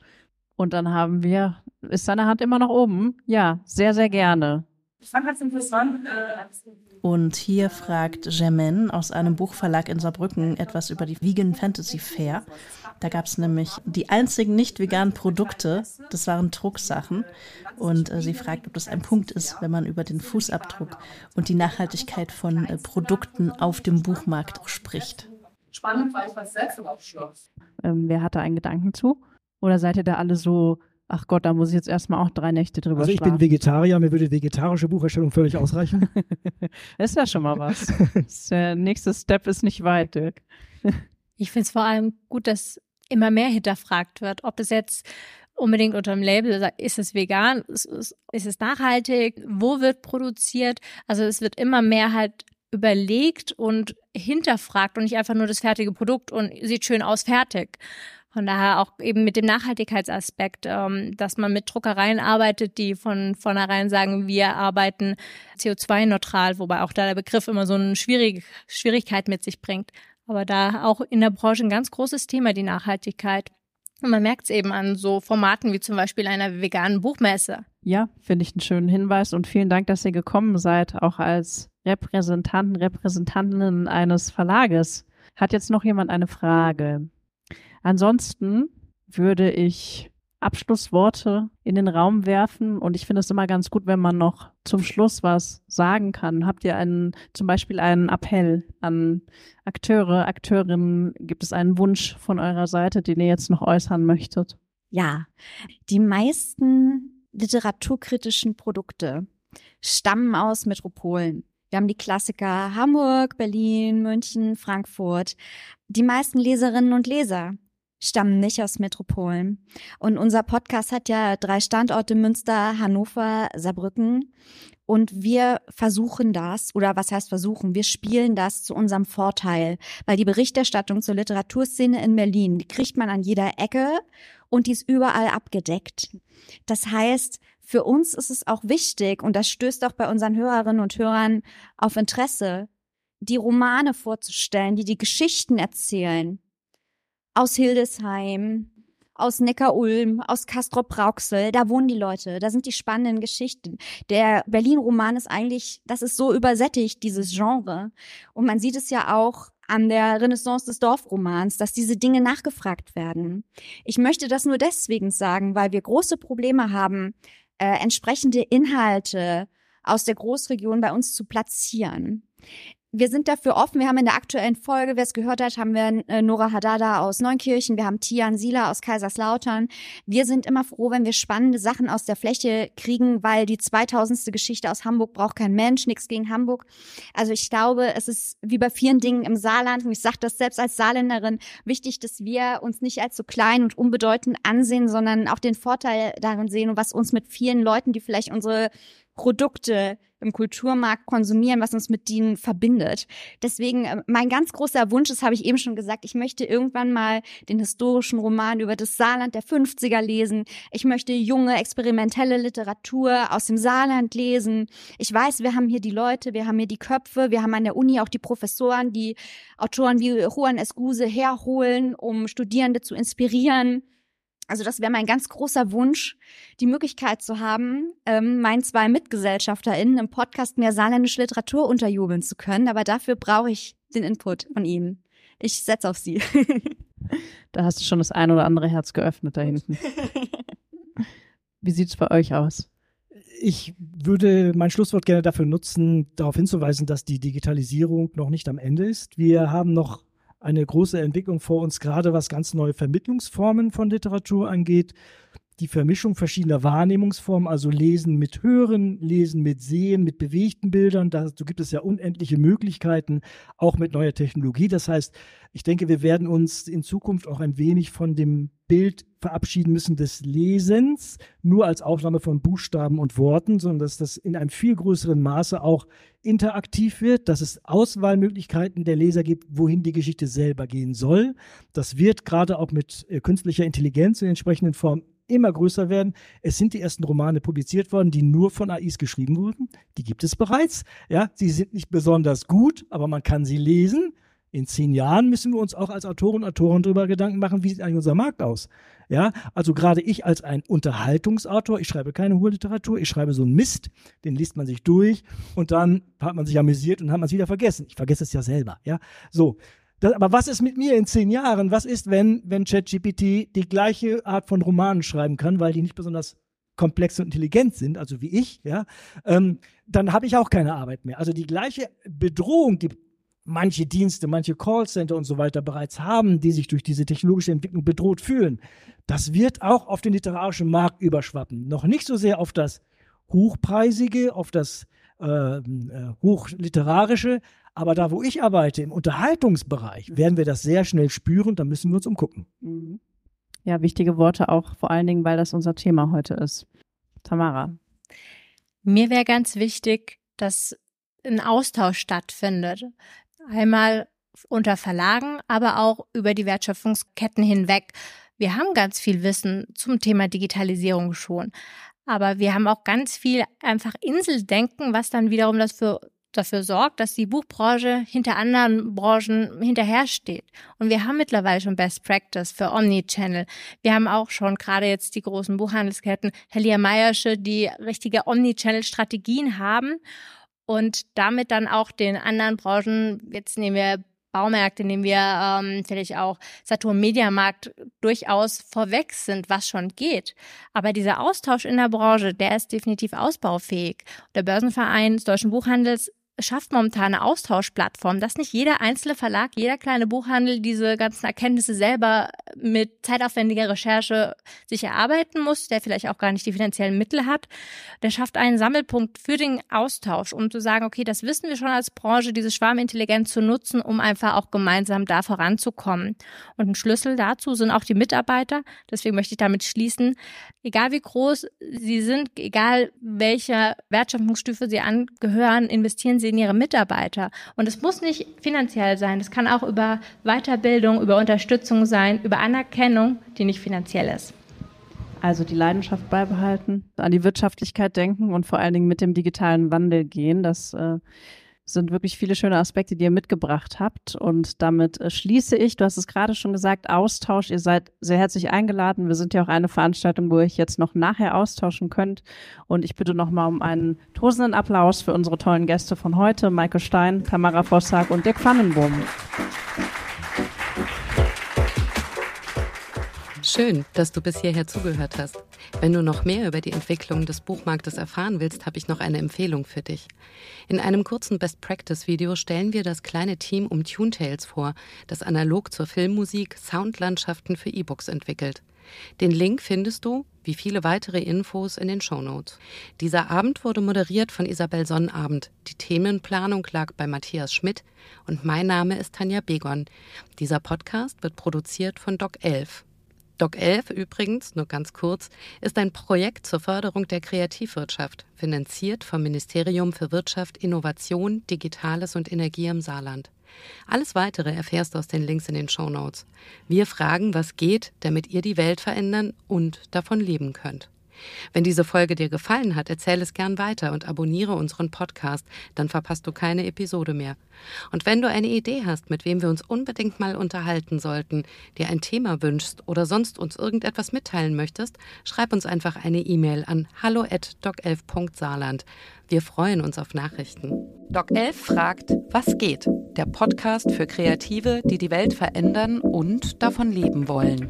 Speaker 3: Und dann haben wir, ist seine Hand immer noch oben? Ja, sehr, sehr gerne.
Speaker 7: Und hier fragt Germaine aus einem Buchverlag in Saarbrücken etwas über die Vegan Fantasy Fair. Da gab es nämlich die einzigen nicht veganen Produkte, das waren Drucksachen. Und äh, sie fragt, ob das ein Punkt ist, wenn man über den Fußabdruck und die Nachhaltigkeit von äh, Produkten auf dem Buchmarkt spricht. Spannend, weil ich was
Speaker 3: selbst im Abschluss. Ähm, wer hatte einen Gedanken zu? Oder seid ihr da alle so, ach Gott, da muss ich jetzt erstmal auch drei Nächte drüber
Speaker 4: Also ich
Speaker 3: schlafen.
Speaker 4: bin Vegetarier, mir würde vegetarische Bucherstellung völlig ausreichen.
Speaker 3: das ist ja schon mal was. der nächste Step ist nicht weit, Dirk.
Speaker 1: ich finde es vor allem gut, dass immer mehr hinterfragt wird, ob es jetzt unbedingt unter dem Label, ist es vegan, ist es nachhaltig, wo wird produziert. Also es wird immer mehr halt überlegt und hinterfragt und nicht einfach nur das fertige Produkt und sieht schön aus, fertig. Von daher auch eben mit dem Nachhaltigkeitsaspekt, ähm, dass man mit Druckereien arbeitet, die von vornherein sagen, wir arbeiten CO2-neutral, wobei auch da der Begriff immer so eine schwierige Schwierigkeit mit sich bringt. Aber da auch in der Branche ein ganz großes Thema, die Nachhaltigkeit. Und man merkt es eben an so Formaten wie zum Beispiel einer veganen Buchmesse.
Speaker 3: Ja, finde ich einen schönen Hinweis und vielen Dank, dass ihr gekommen seid, auch als Repräsentanten, Repräsentantinnen eines Verlages. Hat jetzt noch jemand eine Frage? Ansonsten würde ich Abschlussworte in den Raum werfen und ich finde es immer ganz gut, wenn man noch zum Schluss was sagen kann. Habt ihr einen, zum Beispiel einen Appell an Akteure, Akteurinnen? Gibt es einen Wunsch von eurer Seite, den ihr jetzt noch äußern möchtet?
Speaker 5: Ja, die meisten literaturkritischen Produkte stammen aus Metropolen. Wir haben die Klassiker Hamburg, Berlin, München, Frankfurt. Die meisten Leserinnen und Leser stammen nicht aus Metropolen. Und unser Podcast hat ja drei Standorte Münster, Hannover, Saarbrücken. Und wir versuchen das, oder was heißt versuchen? Wir spielen das zu unserem Vorteil, weil die Berichterstattung zur Literaturszene in Berlin, die kriegt man an jeder Ecke und die ist überall abgedeckt. Das heißt, für uns ist es auch wichtig, und das stößt auch bei unseren Hörerinnen und Hörern auf Interesse, die Romane vorzustellen, die die Geschichten erzählen. Aus Hildesheim, aus Neckar-Ulm, aus Castrop-Rauxel, da wohnen die Leute, da sind die spannenden Geschichten. Der Berlin-Roman ist eigentlich, das ist so übersättigt, dieses Genre. Und man sieht es ja auch an der Renaissance des Dorfromans, dass diese Dinge nachgefragt werden. Ich möchte das nur deswegen sagen, weil wir große Probleme haben, äh, entsprechende Inhalte aus der Großregion bei uns zu platzieren. Wir sind dafür offen. Wir haben in der aktuellen Folge, wer es gehört hat, haben wir äh, Nora Hadada aus Neunkirchen, wir haben Tian Sila aus Kaiserslautern. Wir sind immer froh, wenn wir spannende Sachen aus der Fläche kriegen, weil die 2000. Geschichte aus Hamburg braucht kein Mensch, nichts gegen Hamburg. Also ich glaube, es ist wie bei vielen Dingen im Saarland, und ich sage das selbst als Saarländerin, wichtig, dass wir uns nicht als so klein und unbedeutend ansehen, sondern auch den Vorteil darin sehen und was uns mit vielen Leuten, die vielleicht unsere Produkte im Kulturmarkt konsumieren, was uns mit denen verbindet. Deswegen äh, mein ganz großer Wunsch, das habe ich eben schon gesagt, ich möchte irgendwann mal den historischen Roman über das Saarland der 50er lesen. Ich möchte junge, experimentelle Literatur aus dem Saarland lesen. Ich weiß, wir haben hier die Leute, wir haben hier die Köpfe, wir haben an der Uni auch die Professoren, die Autoren wie Juan Escuse herholen, um Studierende zu inspirieren. Also das wäre mein ganz großer Wunsch, die Möglichkeit zu haben, ähm, meinen zwei MitgesellschafterInnen im Podcast mehr saarländische Literatur unterjubeln zu können. Aber dafür brauche ich den Input von ihnen. Ich setze auf sie.
Speaker 3: da hast du schon das ein oder andere Herz geöffnet da hinten. Wie sieht's bei euch aus?
Speaker 4: Ich würde mein Schlusswort gerne dafür nutzen, darauf hinzuweisen, dass die Digitalisierung noch nicht am Ende ist. Wir haben noch eine große Entwicklung vor uns, gerade was ganz neue Vermittlungsformen von Literatur angeht. Die Vermischung verschiedener Wahrnehmungsformen, also Lesen mit Hören, Lesen mit Sehen, mit bewegten Bildern. Dazu gibt es ja unendliche Möglichkeiten, auch mit neuer Technologie. Das heißt, ich denke, wir werden uns in Zukunft auch ein wenig von dem Bild verabschieden müssen des Lesens, nur als Aufnahme von Buchstaben und Worten, sondern dass das in einem viel größeren Maße auch interaktiv wird, dass es Auswahlmöglichkeiten der Leser gibt, wohin die Geschichte selber gehen soll. Das wird gerade auch mit äh, künstlicher Intelligenz in entsprechenden Formen immer größer werden. Es sind die ersten Romane publiziert worden, die nur von AIs geschrieben wurden. Die gibt es bereits. Ja, sie sind nicht besonders gut, aber man kann sie lesen. In zehn Jahren müssen wir uns auch als Autoren und Autoren darüber Gedanken machen, wie sieht eigentlich unser Markt aus? Ja, also gerade ich als ein Unterhaltungsautor, ich schreibe keine hohe Literatur, ich schreibe so einen Mist, den liest man sich durch und dann hat man sich amüsiert und hat man es wieder vergessen. Ich vergesse es ja selber. Ja, so. Das, aber was ist mit mir in zehn Jahren? Was ist, wenn, wenn ChatGPT die gleiche Art von Romanen schreiben kann, weil die nicht besonders komplex und intelligent sind, also wie ich, ja, ähm, dann habe ich auch keine Arbeit mehr. Also die gleiche Bedrohung, die manche Dienste, manche Callcenter und so weiter bereits haben, die sich durch diese technologische Entwicklung bedroht fühlen. Das wird auch auf den literarischen Markt überschwappen. Noch nicht so sehr auf das Hochpreisige, auf das äh, äh, Hochliterarische, aber da, wo ich arbeite, im Unterhaltungsbereich, werden wir das sehr schnell spüren, da müssen wir uns umgucken.
Speaker 3: Mhm. Ja, wichtige Worte auch, vor allen Dingen, weil das unser Thema heute ist. Tamara.
Speaker 1: Mir wäre ganz wichtig, dass ein Austausch stattfindet. Einmal unter Verlagen, aber auch über die Wertschöpfungsketten hinweg. Wir haben ganz viel Wissen zum Thema Digitalisierung schon. Aber wir haben auch ganz viel einfach Inseldenken, was dann wiederum das für, dafür sorgt, dass die Buchbranche hinter anderen Branchen hinterhersteht. Und wir haben mittlerweile schon Best Practice für Omnichannel. Wir haben auch schon gerade jetzt die großen Buchhandelsketten, Helia Meyersche, die richtige Omnichannel-Strategien haben und damit dann auch den anderen Branchen, jetzt nehmen wir Baumärkte, nehmen wir ähm, vielleicht auch Saturn Mediamarkt durchaus vorweg sind, was schon geht. Aber dieser Austausch in der Branche, der ist definitiv ausbaufähig. Der Börsenverein des Deutschen Buchhandels schafft momentan eine Austauschplattform, dass nicht jeder einzelne Verlag, jeder kleine Buchhandel diese ganzen Erkenntnisse selber mit zeitaufwendiger Recherche sich erarbeiten muss, der vielleicht auch gar nicht die finanziellen Mittel hat. Der schafft einen Sammelpunkt für den Austausch, um zu sagen, okay, das wissen wir schon als Branche, diese Schwarmintelligenz zu nutzen, um einfach auch gemeinsam da voranzukommen. Und ein Schlüssel dazu sind auch die Mitarbeiter. Deswegen möchte ich damit schließen, egal wie groß sie sind, egal welcher Wertschöpfungsstufe sie angehören, investieren sie in ihre Mitarbeiter. Und es muss nicht finanziell sein, es kann auch über Weiterbildung, über Unterstützung sein, über Anerkennung, die nicht finanziell ist.
Speaker 3: Also die Leidenschaft beibehalten, an die Wirtschaftlichkeit denken und vor allen Dingen mit dem digitalen Wandel gehen. Das äh, sind wirklich viele schöne Aspekte, die ihr mitgebracht habt. Und damit äh, schließe ich, du hast es gerade schon gesagt, Austausch. Ihr seid sehr herzlich eingeladen. Wir sind ja auch eine Veranstaltung, wo ihr euch jetzt noch nachher austauschen könnt. Und ich bitte nochmal um einen tosenden Applaus für unsere tollen Gäste von heute, Maike Stein, Tamara Vossack und Dirk Pfannenbohm.
Speaker 2: Schön, dass du bis hierher zugehört hast. Wenn du noch mehr über die Entwicklung des Buchmarktes erfahren willst, habe ich noch eine Empfehlung für dich. In einem kurzen Best Practice Video stellen wir das kleine Team um Tunetales vor, das analog zur Filmmusik Soundlandschaften für E-Books entwickelt. Den Link findest du, wie viele weitere Infos, in den Shownotes. Dieser Abend wurde moderiert von Isabel Sonnabend. Die Themenplanung lag bei Matthias Schmidt und mein Name ist Tanja Begon. Dieser Podcast wird produziert von Doc 11. Doc 11 übrigens, nur ganz kurz, ist ein Projekt zur Förderung der Kreativwirtschaft, finanziert vom Ministerium für Wirtschaft, Innovation, Digitales und Energie im Saarland. Alles weitere erfährst du aus den Links in den Show Notes. Wir fragen, was geht, damit ihr die Welt verändern und davon leben könnt. Wenn diese Folge dir gefallen hat, erzähl es gern weiter und abonniere unseren Podcast, dann verpasst du keine Episode mehr. Und wenn du eine Idee hast, mit wem wir uns unbedingt mal unterhalten sollten, dir ein Thema wünschst oder sonst uns irgendetwas mitteilen möchtest, schreib uns einfach eine E-Mail an hallo@doc11.saarland. Wir freuen uns auf Nachrichten. Doc 11 fragt, was geht? Der Podcast für Kreative, die die Welt verändern und davon leben wollen.